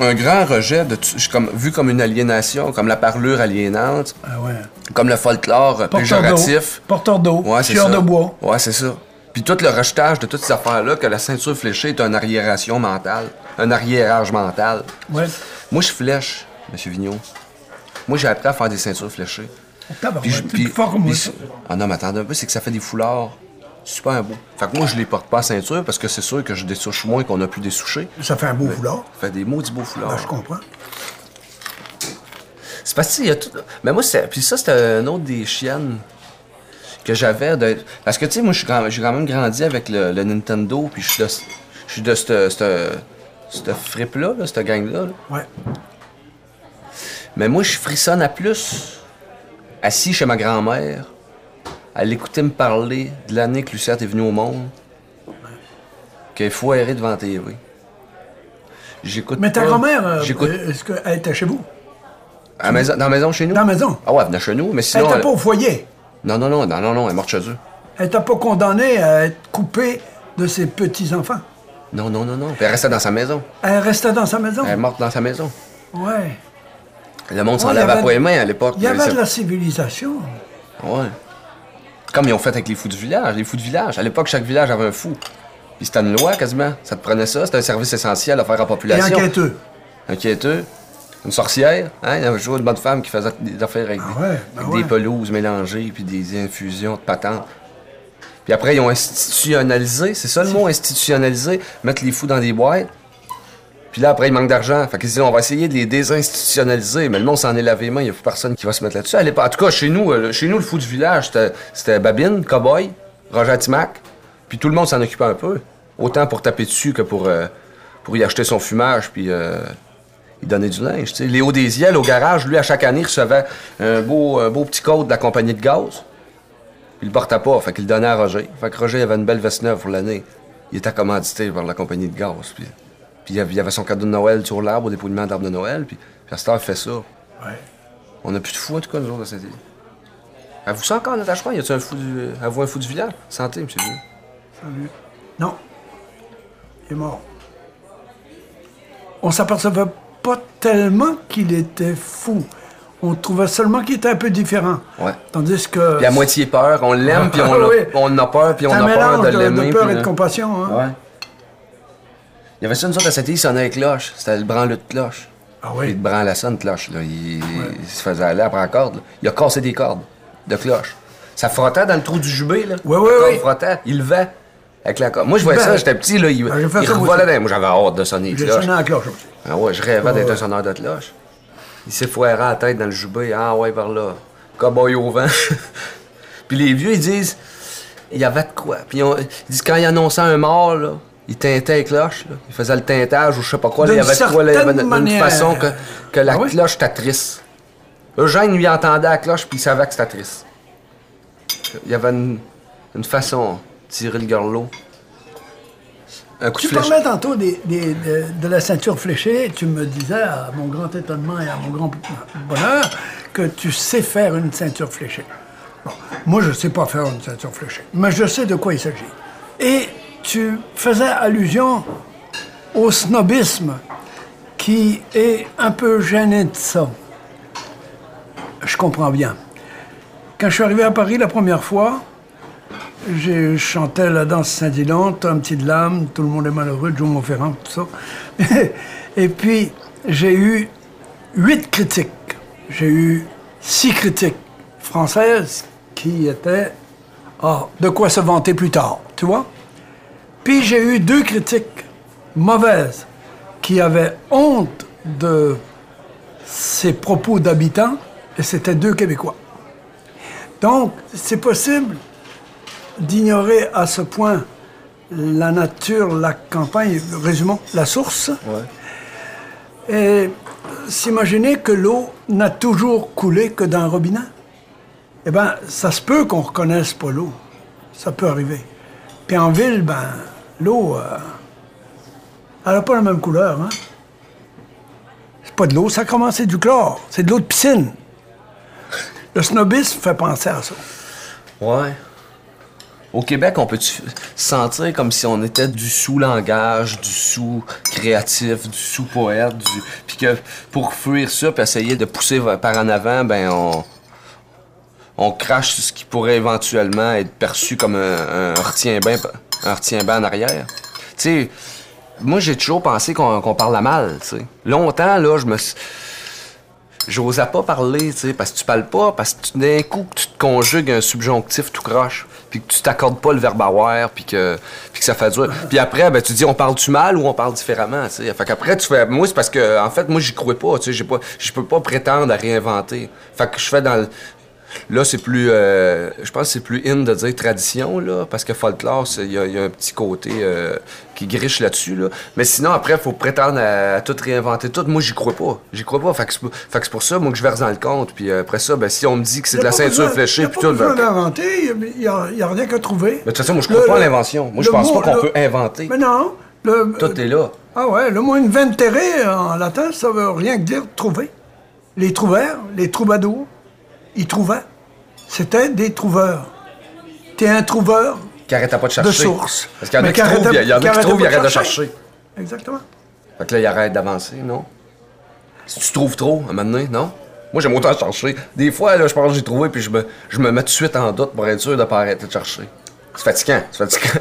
un grand rejet, de comme, vu comme une aliénation, comme la parlure aliénante, Ah ouais. comme le folklore Porteur d'eau. péjoratif. Porteur d'eau. Ouais, c'est chieur ça. de bois. Ouais, c'est ça. Puis tout le rejetage de toutes ces affaires-là, que la ceinture fléchée est une arriération mentale, un arriérage mental. Ouais. Moi, je flèche, M. Vigneault. Moi, j'ai appris à faire des ceintures fléchées. Tabarouette, Puis je- puis- puis-. Ah non, mais attendez un peu, c'est que ça fait des foulards super beaux. Fait que moi, je les porte pas à ceinture parce que c'est sûr que je dessouche moins qu'on a pu dessoucher. Ça fait un beau foulard. Ça fait des maudits beaux foulards. Ben, je comprends. C'est parce qu'il y a tout. Mais moi, c'est. Puis ça, c'était un autre des chiennes que j'avais. De... Parce que, tu sais, moi, j'ai quand même grandi avec le, le Nintendo, puis je suis de, cette, fripe-là, là, cette gang-là. là. Ouais. Mais moi, je frissonne à plus, assis chez ma grand-mère, à l'écouter me parler de l'année que Lucette est venue au monde, qu'elle est foirée devant TV. J'écoute Mais ta grand-mère, euh, est-ce qu'elle était chez vous? À maison, dans la maison chez nous? Dans la maison? Ah ouais, elle venait chez nous, mais Elle sinon. elle- pas au foyer. Non, non, non, non, non, non, elle est morte chez eux. Elle n'était pas condamnée à être coupée de ses petits-enfants? Non, non, non, non. Puis elle restait dans sa maison. Elle restait dans sa maison? Elle est morte dans sa maison. Ouais. Le monde s'en Ouais, lavait avait- pas les mains à l'époque. Il y avait de la civilisation. Ouais. Comme ils ont fait avec les fous du village. Les fous du village. À l'époque, chaque village avait un fou. Puis c'était une loi quasiment. Ça te prenait ça. C'était un service essentiel à faire à la Et population. enquêteux. Un quêteux. Une sorcière. Hein? Il y avait toujours une bonne femme qui faisait des affaires avec, Ah des, ouais, ben avec ouais. des pelouses mélangées puis des infusions de patentes. Puis après, ils ont institutionnalisé. C'est ça le mot, institutionnalisé. Mettre les fous dans des boîtes. Puis là, après, il manque d'argent. Fait qu'ils disent, on va essayer de les désinstitutionnaliser. Mais le monde s'en est lavé les mains. Il n'y a plus personne qui va se mettre là-dessus. À l'époque- En tout cas, chez nous, euh, chez nous, le fou du village, c'était- c'était Babine, Cowboy, Roger Timac. Puis tout le monde s'en occupait un peu. Autant pour taper dessus que pour, euh, pour y acheter son fumage. Puis euh, il donnait du linge. tu sais. Léo Desiel, au garage, lui, à chaque année, recevait un beau, un beau petit code de la compagnie de gaz. Il le portait pas. Fait qu'il le donnait à Roger. Fait que Roger avait une belle veste neuve pour l'année. Il était commandité par la compagnie de gaz. Puis, puis il y avait- son cadeau de Noël sur l'arbre, au dépouillement d'arbre de Noël. Puis, puis à cette heure, il fait ça. Ouais. On n'a plus de fous, en tout cas, nous autres, à cette île. Avez-vous ça encore, Natacha? Y a-tu un fou du... Avez-vous un fou du village? Santé, monsieur. Salut. Non. Il est mort. On s'apercevait pas tellement qu'il était fou. On trouvait seulement qu'il était un peu différent. Ouais. Tandis que. Puis à moitié peur, on l'aime, puis on, a- oui. on a peur, puis on a peur de de, l'aimer. de peur puis et de compassion. Hein? Ouais. Il y avait ça, nous autres, à cette île, il sonnait les cloches. C'était le branle de cloche. Ah Puis oui. le branle sonne cloche, là. Il, il se faisait aller après la corde. là. Il a cassé des cordes de cloche. Ça frottait dans le trou du jubé, là. Ouais, La corde ouais. frottait. Il levait avec la. Moi, je voyais Ben, ça, j'étais petit, là. Il, ben, il ça, revolait dans- Moi, j'avais hâte de sonner sonné à la cloche. Ah ouais, je rêvais d'être un sonneur de cloche. Il s'est foiré à la tête dans le jubé. Ah ouais, par là. Cowboy au vent. puis les vieux, ils disent, il y avait de quoi? Puis on- ils disent, quand ils annonçaient un mort, là, ils tintaient les cloches. Là. Ils faisaient le tintage ou je sais pas quoi. là, il y D'une avait de quoi, là, il y avait certaine une- une manière. façon que, que la Ah ouais? cloche était triste. Eugène, lui, entendait la cloche, puis il savait que c'était triste. Il y avait une, une façon tirer le garlot. Un coup Tu de flèche. parlais tantôt des- des- de, de la ceinture fléchée. Tu me disais, à mon grand étonnement et à mon grand bonheur, que tu sais faire une ceinture fléchée. Bon, moi, je ne sais pas faire une ceinture fléchée, mais je sais de quoi il s'agit. Et tu faisais allusion au snobisme qui est un peu gêné de ça. Je comprends bien. Quand je suis arrivé à Paris la première fois, j'ai chanté la danse scintillante, un petit de l'âme, tout le monde est malheureux, Joe Montferrand, tout ça. Et puis, j'ai eu huit critiques. J'ai eu six critiques françaises qui étaient ah, de quoi se vanter plus tard, tu vois. Puis j'ai eu deux critiques mauvaises qui avaient honte de ces propos d'habitants, et c'était deux Québécois. Donc, c'est possible d'ignorer à ce point la nature, la campagne, résumons, la source, et s'imaginer que l'eau n'a toujours coulé que d'un robinet. Eh bien, ça se peut qu'on reconnaisse pas l'eau. Ça peut arriver. Puis en ville, ben, l'eau, euh, Elle n'a pas la même couleur, hein? C'est pas de l'eau sacrement, c'est du chlore. C'est de l'eau de piscine. Le snobisme fait penser à ça. Ouais. Au Québec, on peut se sentir comme si on était du sous-langage, du sous-créatif, du sous-poète, du... puis que pour fuir ça, puis essayer de pousser par en avant, ben on on crache sur ce qui pourrait éventuellement être perçu comme un, un retien-bain en arrière. Tu sais, moi j'ai toujours pensé qu'on parle à mal, tu sais. Longtemps là, je me j'osais pas parler, tu sais, parce que tu parles pas, parce que d'un coup tu te conjugues un subjonctif tout croche puis que tu t'accordes pas le verbe avoir, puis que, puis que ça fait dur. Puis après, ben, tu dis, on parle-tu mal ou on parle différemment, tu sais? Fait qu'après, tu fais... Moi, c'est parce que, en fait, moi, j'y crois pas, tu sais. Je peux pas prétendre à réinventer. Fait que je fais dans le... Là, c'est plus. Euh, je pense que c'est plus in de dire tradition, là, parce que folklore, il y, a un petit côté euh, qui griche là-dessus. Là. Mais sinon, après, il faut prétendre à, tout réinventer. Tout. Moi, j'y crois pas. J'y crois pas. Fait que c'est pour ça, moi, que je verse dans le compte. Puis euh, après ça, ben, si on me dit que c'est de la ceinture fléchée, puis tout. Il d'inventer. Il n'y a, rien qu'à trouver. Mais de toute façon, moi, je crois pas à l'invention. Moi, je pense pas qu'on peut inventer. Mais non. tout est là. Ah ouais, le mot inventere en latin, ça veut rien que dire trouver. Les trouvères, les troubadours, ils trouvaient. C'était des trouveurs. T'es un trouveur qui arrête pas de chercher. De source. Parce qu'il y en a qui trouvent, il y en a qui trouvent, ils arrêtent de chercher. Exactement. Fait que là, il arrête d'avancer, non? Si tu trouves trop, à un moment donné, non? Moi, j'aime autant chercher. Des fois, là, je pense que j'ai trouvé, puis je me, je me mets tout de suite en doute pour être sûr de pas arrêter de chercher. C'est fatigant, c'est fatigant.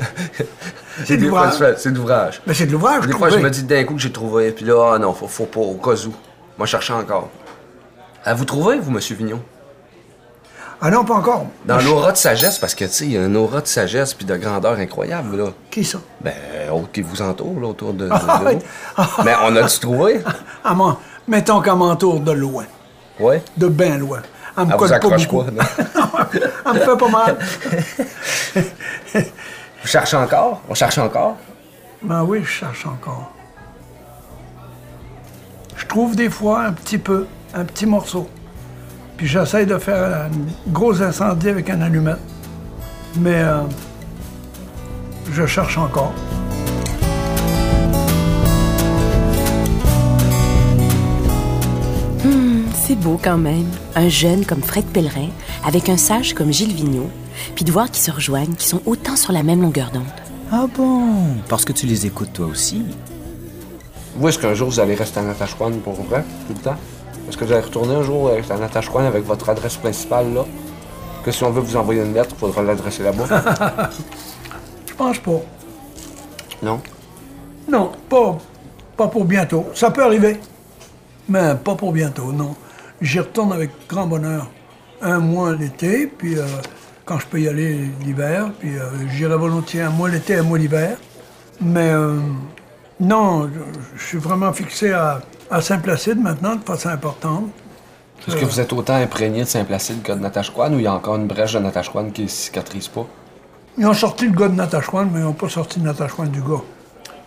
c'est de l'ouvrage. C'est de l'ouvrage. Mais c'est de l'ouvrage, Des fois, je me dis d'un coup que j'ai trouvé, puis là, ah non, faut, faut pas, au cas où. Moi, je cherche encore. À vous trouver, vous, Monsieur Vignon? Ah non, pas encore. Dans l'aura de sagesse, parce que, tu sais, il y a une aura de sagesse puis de grandeur incroyable, là. Qui ça? Ben, autre qui vous entoure, là, autour de, de, ah, Mais on a-tu trouvé? Ah, moi, mettons qu'elle m'entoure de loin. Oui? De bien loin. Elle me colle pas beaucoup. Quoi, elle me fait pas mal. vous cherchez encore? On cherche encore? Ben oui, je cherche encore. Je trouve des fois un petit peu, un petit morceau. Puis j'essaye de faire un gros incendie avec un allumette. Mais euh, je cherche encore. Hmm, c'est beau quand même. Un jeune comme Fred Pellerin, avec un sage comme Gilles Vigneault, puis de voir qu'ils se rejoignent, qu'ils sont autant sur la même longueur d'onde. Ah bon? Parce que tu les écoutes toi aussi. Où est-ce qu'un jour vous allez rester en attachement pour vrai, tout le temps? Est-ce que vous allez retourner un jour avec un attache coin avec votre adresse principale là? Que si on veut vous envoyer une lettre, il faudra l'adresser là-bas? Je pense pas. Non? Non, pas, pas pour bientôt. Ça peut arriver, mais pas pour bientôt, non. J'y retourne avec grand bonheur. Un mois l'été, puis euh, quand je peux y aller l'hiver, puis euh, j'irai volontiers un mois l'été, un mois l'hiver. Mais euh, non, je suis vraiment fixé à à Saint-Placide maintenant, de façon importante. Est-ce que vous êtes autant imprégné de Saint-Placide que de Natashquan ou il y a encore une brèche de Natashquan qui ne cicatrise pas? Ils ont sorti le gars de Natashquan, mais ils n'ont pas sorti Natashquan du gars.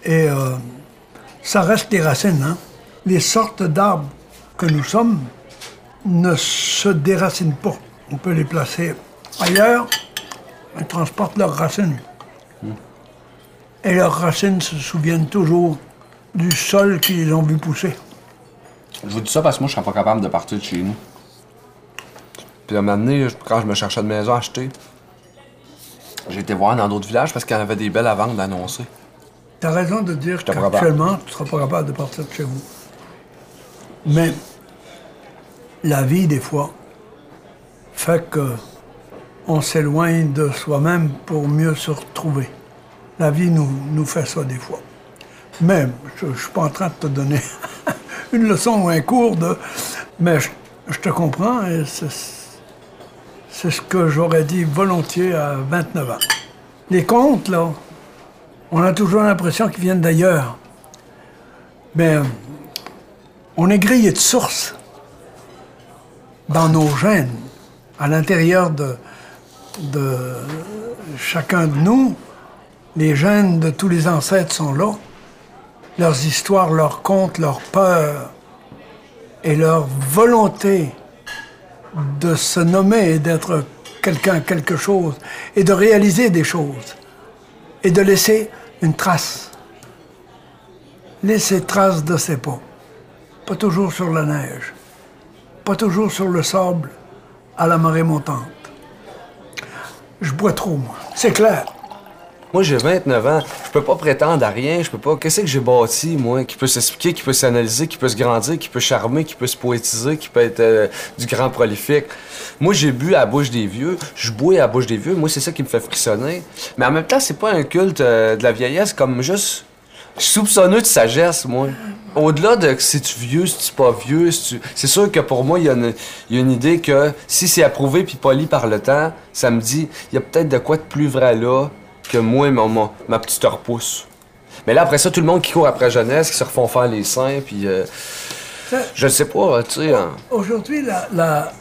Et euh, ça reste les racines, hein? Les sortes d'arbres que nous sommes ne se déracinent pas. On peut les placer ailleurs, ils transportent leurs racines. Hmm. Et leurs racines se souviennent toujours du sol qu'ils ont vu pousser. Je vous dis ça parce que moi, je serais pas capable de partir de chez nous. Puis à un moment donné, quand je me cherchais de maison à acheter, j'ai été voir dans d'autres villages parce qu'il y en avait des belles à vendre d'annoncer. T'as raison de dire qu'actuellement, tu seras pas capable de partir de chez vous. Mais la vie, des fois, fait que on s'éloigne de soi-même pour mieux se retrouver. La vie nous, nous fait ça des fois. Mais je ne suis pas en train de te donner une leçon ou un cours de. Mais je, te comprends et c'est ce que j'aurais dit volontiers à 29 ans. Les contes, là, on a toujours l'impression qu'ils viennent d'ailleurs. Mais on est grillé de source dans nos gènes, à l'intérieur de chacun de nous. Les gènes de tous les ancêtres sont là leurs histoires, leurs contes, leurs peurs et leur volonté de se nommer et d'être quelqu'un, quelque chose, et de réaliser des choses, et de laisser une trace. laisser trace de ses pas. Pas toujours sur la neige, pas toujours sur le sable à la marée montante. Je bois trop, moi. C'est clair. Moi, j'ai 29 ans. Je peux pas prétendre à rien. Je peux pas. Qu'est-ce que j'ai bâti, moi, qui peut s'expliquer, qui peut s'analyser, qui peut se grandir, qui peut charmer, qui peut se poétiser, qui peut être euh, du grand prolifique? Moi, j'ai bu à la bouche des vieux. Je bois à la bouche des vieux. Moi, c'est ça qui me fait frissonner. Mais en même temps, c'est pas un culte euh, de la vieillesse comme juste. Je suis soupçonneux de sagesse, moi. Au-delà de si tu vieux, si tu pas vieux, si tu... c'est sûr que pour moi, il y, y a une idée que si c'est approuvé puis poli par le temps, ça me dit, il y a peut-être de quoi de plus vrai là que moi, ma, ma, ma petite repousse. Mais là, après ça, tout le monde qui court après jeunesse, qui se refont faire les seins, puis euh, je sais pas, tu sais. hein. Aujourd'hui, la- la-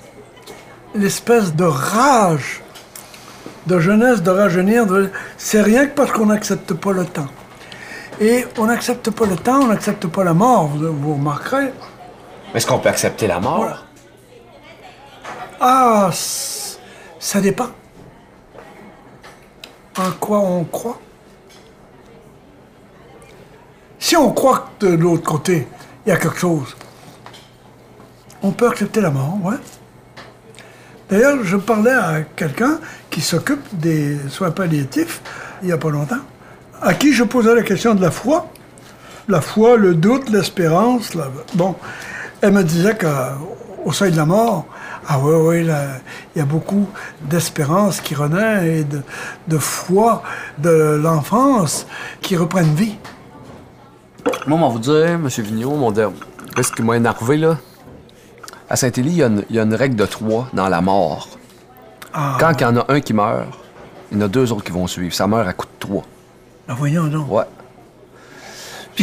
l'espèce de rage de jeunesse, de rajeunir, de- c'est rien que parce qu'on n'accepte pas le temps. Et on n'accepte pas le temps, on n'accepte pas la mort, vous, vous remarquerez. Mais est-ce qu'on peut accepter la mort? Voilà. Ah, ça dépend. En quoi on croit Si on croit que de l'autre côté, il y a quelque chose, on peut accepter la mort, ouais. D'ailleurs, je parlais à quelqu'un qui s'occupe des soins palliatifs il n'y a pas longtemps, à qui je posais la question de la foi. La foi, le doute, l'espérance. la- Bon, elle me disait qu'au seuil de la mort, ah oui, oui, il y a beaucoup d'espérance qui renaît et de, de foi de l'enfance qui reprennent vie. Moi, on va vous dire, M. Vigneault, mon der- qu'est-ce qui m'a énervé, là? À Saint-Élie, il y, a une- il y a une règle de trois dans la mort. Quand il y en a un qui meurt, il y en a deux autres qui vont suivre. Ça meurt à coup de trois. Ben voyons donc. Ouais.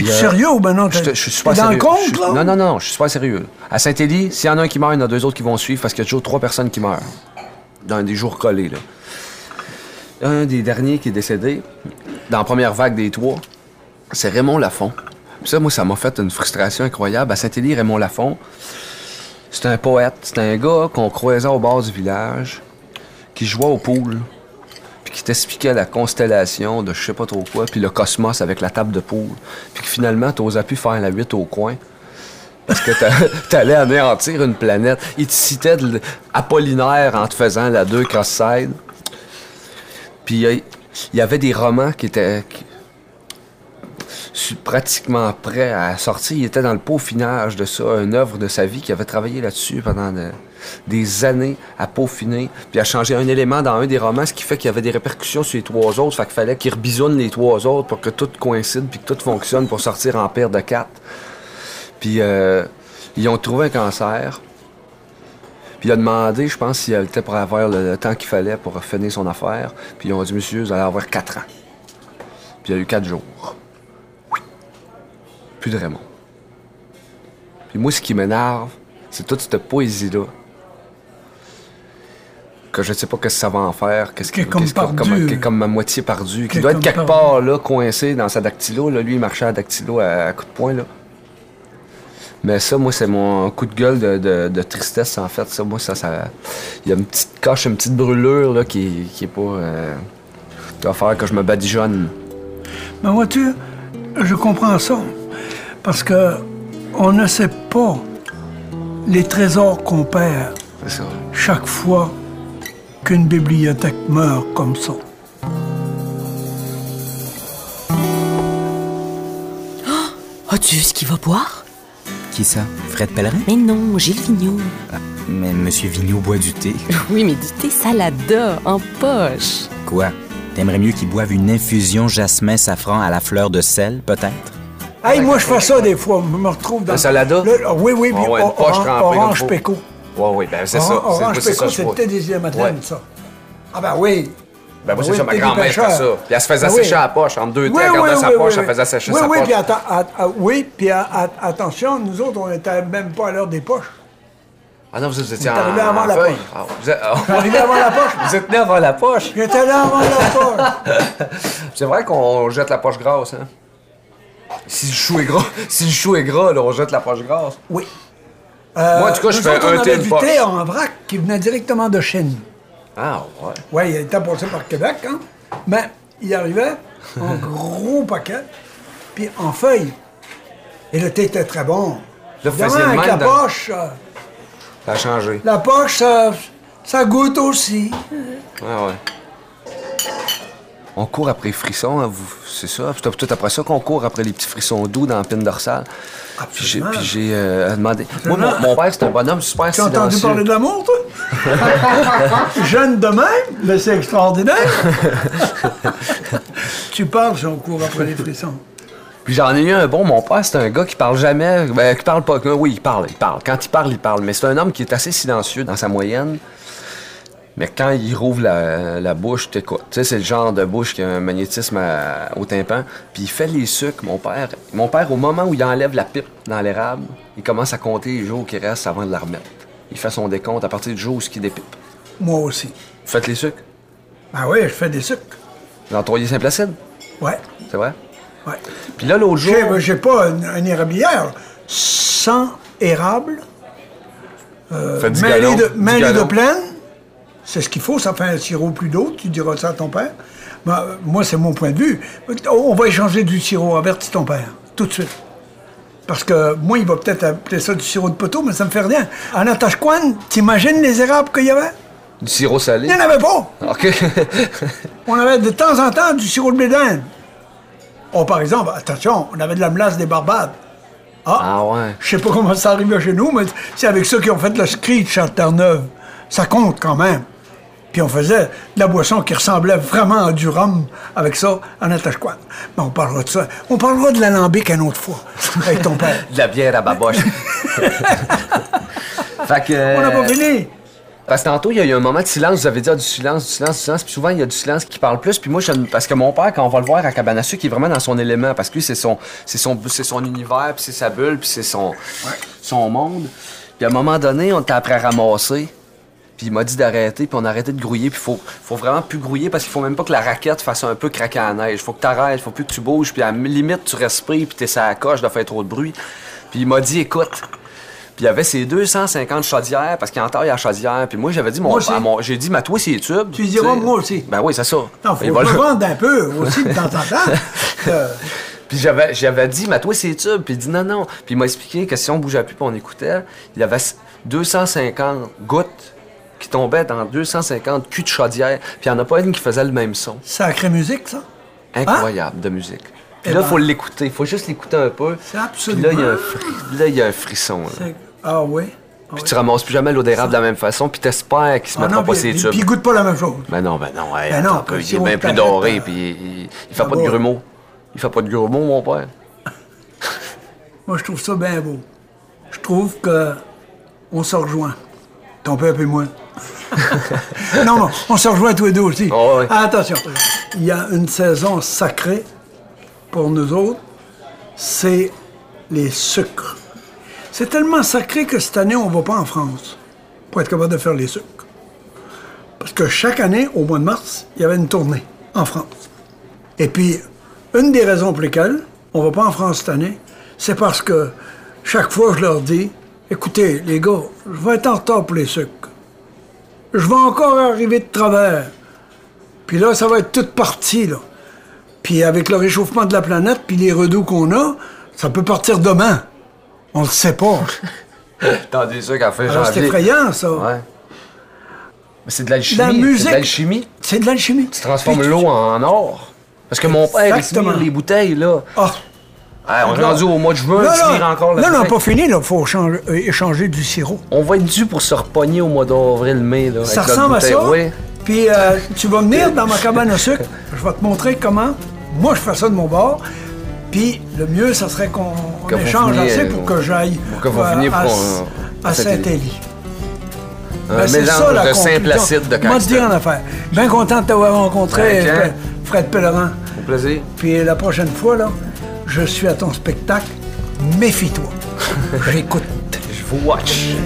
Tu es sérieux ou ben non? Je, suis super dans sérieux. le compte, là? Non, non, non, je suis super sérieux. À Saint-Élie, s'il y en a un qui meurt, il y en a deux autres qui vont suivre parce qu'il y a toujours trois personnes qui meurent. Dans des jours collés, là. Un des derniers qui est décédé, dans la première vague des trois, c'est Raymond Lafont. Puis ça, moi, ça m'a fait une frustration incroyable. À Saint-Élie, Raymond Lafont, c'est un poète. C'est un gars qu'on croisait au bord du village, qui jouait au pool, qui t'expliquait la constellation de je sais pas trop quoi, puis le cosmos avec la table de pool, puis que finalement, t'osais plus faire la 8 au coin. Parce que t'a- t'allais anéantir une planète. Il te citait de Apollinaire en te faisant la 2 cross-side. Puis euh, il y avait des romans qui étaient pratiquement prêts à sortir. Il était dans le peaufinage de ça, une œuvre de sa vie qui avait travaillé là-dessus pendant de- des années à peaufiner, puis à changer un élément dans un des romans, ce qui fait qu'il y avait des répercussions sur les trois autres. Fait qu'il fallait qu'il rebisonne les trois autres pour que tout coïncide puis que tout fonctionne pour sortir en paire de quatre. Puis euh, ils ont trouvé un cancer. Puis il a demandé, je pense, s'il était pour avoir le, le temps qu'il fallait pour finir son affaire. Puis ils ont dit, monsieur, vous allez avoir quatre ans. Puis il y a eu quatre jours. Oui. Plus de Raymond. Puis moi, ce qui m'énerve, c'est toute cette poésie-là. Que je ne sais pas qu'est-ce que ça va en faire. Qu'est-ce Qui est perdu. comme, qui est comme ma moitié perdue. Qui doit être quelque perdu. part, là, coincé dans sa dactylo. Là. Lui, il marchait à dactylo à, à coup de poing, là. Mais ça, moi, c'est mon coup de gueule de, de- de tristesse, en fait. Ça, moi, ça, ça... Il y a une petite coche, une petite brûlure, là, qui, qui est pas... euh, qui doit faire que je me badigeonne. Mais vois-tu, je comprends ça. Parce que on ne sait pas les trésors qu'on perd C'est ça. chaque fois qu'une bibliothèque meurt comme ça. As-tu vu ce qu'il va boire? Qui ça? Fred Pellerin? Mais non, Gilles Vigneault. Mais Monsieur Vigneault boit du thé. Oui, mais du thé salada, en poche. Quoi? T'aimerais mieux qu'il boive une infusion jasmin safran à la fleur de sel, peut-être? Hey, moi, je fais ça des fois. Je me retrouve dans. Le salada? Le- oui, oui, puis Ah ouais, orange péco. Ouais, oui, ben c'est Oran- ça. Orange péco, thé des Ouais. ça. Ah ben oui. Ben moi, c'est Oui, ça, ma grand-mère fait ça. Puis elle se faisait Ben oui. sécher à la poche. Entre deux Oui, elle oui, gardait oui, sa oui, poche, oui. elle faisait sécher oui, sa oui, poche. Puis atta- at- oui, puis at- attention, nous autres, on n'était même pas à l'heure des poches. Ah non, vous étiez Vous êtes en, arrivé avant en la feuille. poche. Ah, vous êtes, ah, arrivé avant la poche. vous êtes né avant la poche. J'étais là avant la poche. C'est vrai qu'on jette la poche grasse, hein? Si le chou est gras, si le chou est gras, là, on jette la poche grasse. Oui. Euh, Moi, en tout cas, je fais autres, un on thé avait de du poche. thé en vrac qui venait directement de Chine. Ah, ouais. Oui, il était passé par Québec, hein. Mais il arrivait en gros paquet, puis en feuilles. Et le thé était très bon. Là, vous Évidemment, avec la dans- poche, euh, Ça a changé. la poche, ça, ça goûte aussi. Ouais, ouais. On court après les frissons, hein, vous- c'est ça? C'est tout après ça qu'on court après les petits frissons doux dans la pine dorsale. Puis j'ai, Absolument. puis j'ai euh, demandé. Moi, mon, mon père, c'est un bonhomme super Tu as entendu silencieux. parler de l'amour, toi? Jeune de même, mais c'est extraordinaire. tu parles si on court après les frissons. Puis j'en ai eu un bon. Mon père, c'est un gars qui parle jamais. Ben, qui parle pas. que- Oui, il parle, il parle. Quand il parle, il parle. Mais c'est un homme qui est assez silencieux dans sa moyenne. Mais quand il rouvre la, la bouche, t'écoutes. Tu sais, c'est le genre de bouche qui a un magnétisme à- au tympan. Puis il fait les sucres, mon père. Mon père, au moment où il enlève la pipe dans l'érable, il commence à compter les jours qui restent avant de la remettre. Il fait son décompte à partir du jour où il dépipe. Moi aussi. Vous faites les sucres? Ah oui, je fais des sucres. Dans Troyer Saint-Placide? Ouais, C'est vrai? ouais. Puis là, l'autre jour. J'ai, j'ai pas une, une érablière. Sans érable, faites du mêlé galon, de, du mêlé de plaine, c'est ce qu'il faut, ça fait un sirop plus d'eau, tu diras ça à ton père. Ben, moi, c'est mon point de vue. On va échanger du sirop, avertis ton père, tout de suite. Parce que moi, il va peut-être appeler ça du sirop de poteau, mais ça me fait rien. En Atashquan, t'imagines les érables qu'il y avait? Du sirop salé? Il n'y en avait pas! OK. On avait de temps en temps du sirop de blé d'Inde. Oh, par exemple, attention, on avait de la melasse des Barbades. Ah, ah ouais. je sais pas comment ça arrivait chez nous, mais c'est avec ceux qui ont fait le screech à Terre-Neuve. Ça compte quand même. Puis on faisait de la boisson qui ressemblait vraiment à du rhum avec ça en Atashquan. Mais on parlera de ça. On parlera de l'alambic une autre fois avec ton père. De la bière à baboche. fait que. On n'a pas fini. Parce que tantôt, il y a eu un moment de silence. Vous avez dit ah, du silence, du silence, du silence. Puis souvent, il y a du silence qui parle plus. Puis moi, parce que mon père, quand on va le voir à sucre, il est vraiment dans son élément. Parce que lui, c'est son, c'est son, c'est son univers, puis c'est sa bulle, puis c'est son, son monde. Puis à un moment donné, on était après à ramasser. Puis il m'a dit d'arrêter, puis on a arrêté de grouiller. Puis faut, faut vraiment plus grouiller parce qu'il faut même pas que la raquette fasse un peu craquer à la neige. Faut que t'arrêtes, faut plus que tu bouges. Puis à limite, tu respires, puis t'es sur la coche de faire trop de bruit. Puis il m'a dit, écoute, puis il y avait ces 250 chaudières, parce qu'il en taille à chaudière. Puis moi, j'avais dit, mon, à j'ai dit, mais toi, c'est tube. Tu diras moi aussi. Ben oui, c'est ça. Non, faut Il que je vende un peu aussi de temps en temps. Euh, Puis j'avais, j'avais dit, mais toi, c'est tube. Puis il dit, non, non. Puis il m'a expliqué que si on bougeait plus, puis on écoutait, il y avait 250 gouttes qui tombaient dans 250 culs de chaudière. Puis il n'y en a pas une qui faisait le même son. sacrée musique, ça? Incroyable de musique. Puis Eh là, il ben. faut l'écouter. Il faut juste l'écouter un peu. C'est Puis là, il y a un, absolument- fri- là, il y a un frisson. là. Ah oui. Ah Puis oui. tu ramasses plus jamais l'eau d'érable de la même façon, puis t'espères qu'il se Ah mettra pas puis- ses puis- tubes. Puis il goûte pas la même chose. Ben non, ben non, hey, Ben non, peu, il est bien plus doré, euh, puis il, il- il fait ah pas de grumeaux. Il fait pas de grumeaux, mon père. Moi, je trouve ça bien beau. Je trouve que on se rejoint. Ton père et moi. non, non, on se rejoint tous les deux aussi. Oh, oui. Ah, attention, il y a une saison sacrée pour nous autres, c'est les sucres. C'est tellement sacré que cette année, on ne va pas en France pour être capable de faire les sucres. Parce que chaque année, au mois de mars, il y avait une tournée en France. Et puis, une des raisons pour lesquelles on va pas en France cette année, c'est parce que chaque fois, je leur dis écoutez, les gars, je vais être en retard pour les sucres. Je vais encore arriver de travers. Puis là, ça va être toute partie, là. Puis avec le réchauffement de la planète, puis les redoux qu'on a, ça peut partir demain. On le sait pas. T'as des sucres à faire Alors, c'est janvier. effrayant, ça. Ouais. Mais c'est de l'alchimie. La C'est musique- de l'alchimie. C'est de l'alchimie. Tu transformes tu- l'eau en or. Parce que mon père, il les bouteilles, là. Ah, Ouais, on est rendu au mois de juin, non, mire encore la non, non, pas fini, là. Faut changer- euh, échanger du sirop. On va être dû pour se repogner au mois d'avril-mai, là. Ça ressemble à ça. oui. Puis euh, tu vas venir dans ma cabane à sucre. Je vais te montrer comment. Moi, je fais ça de mon bord. Puis le mieux, ça serait qu'on échange assez euh, pour que j'aille pour que vous euh, veniez à, Saint-Élie. Un Ben, c'est mélange ça, la de. Saint-Placide de Moi, te dire en affaire. Bien content de t'avoir rencontré, quand? Fred Pellerin. Au plaisir. Puis la prochaine fois, là, je suis à ton spectacle. Méfie-toi. J'écoute. Je vous watch.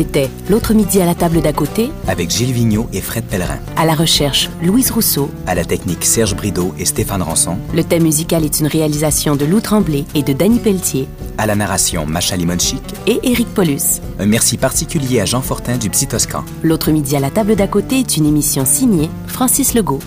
C'était L'autre midi à la table d'à côté, avec Gilles Vigneault et Fred Pellerin. à la recherche Louise Rousseau. À la technique Serge Brideau et Stéphane Ranson. Le thème musical est une réalisation de Lou Tremblay et de Danny Pelletier À la narration Macha Limonchik. et Éric Paulus. Un merci particulier à Jean Fortin du Psy Toscan. L'autre midi à la table d'à côté est une émission signée Francis Legault.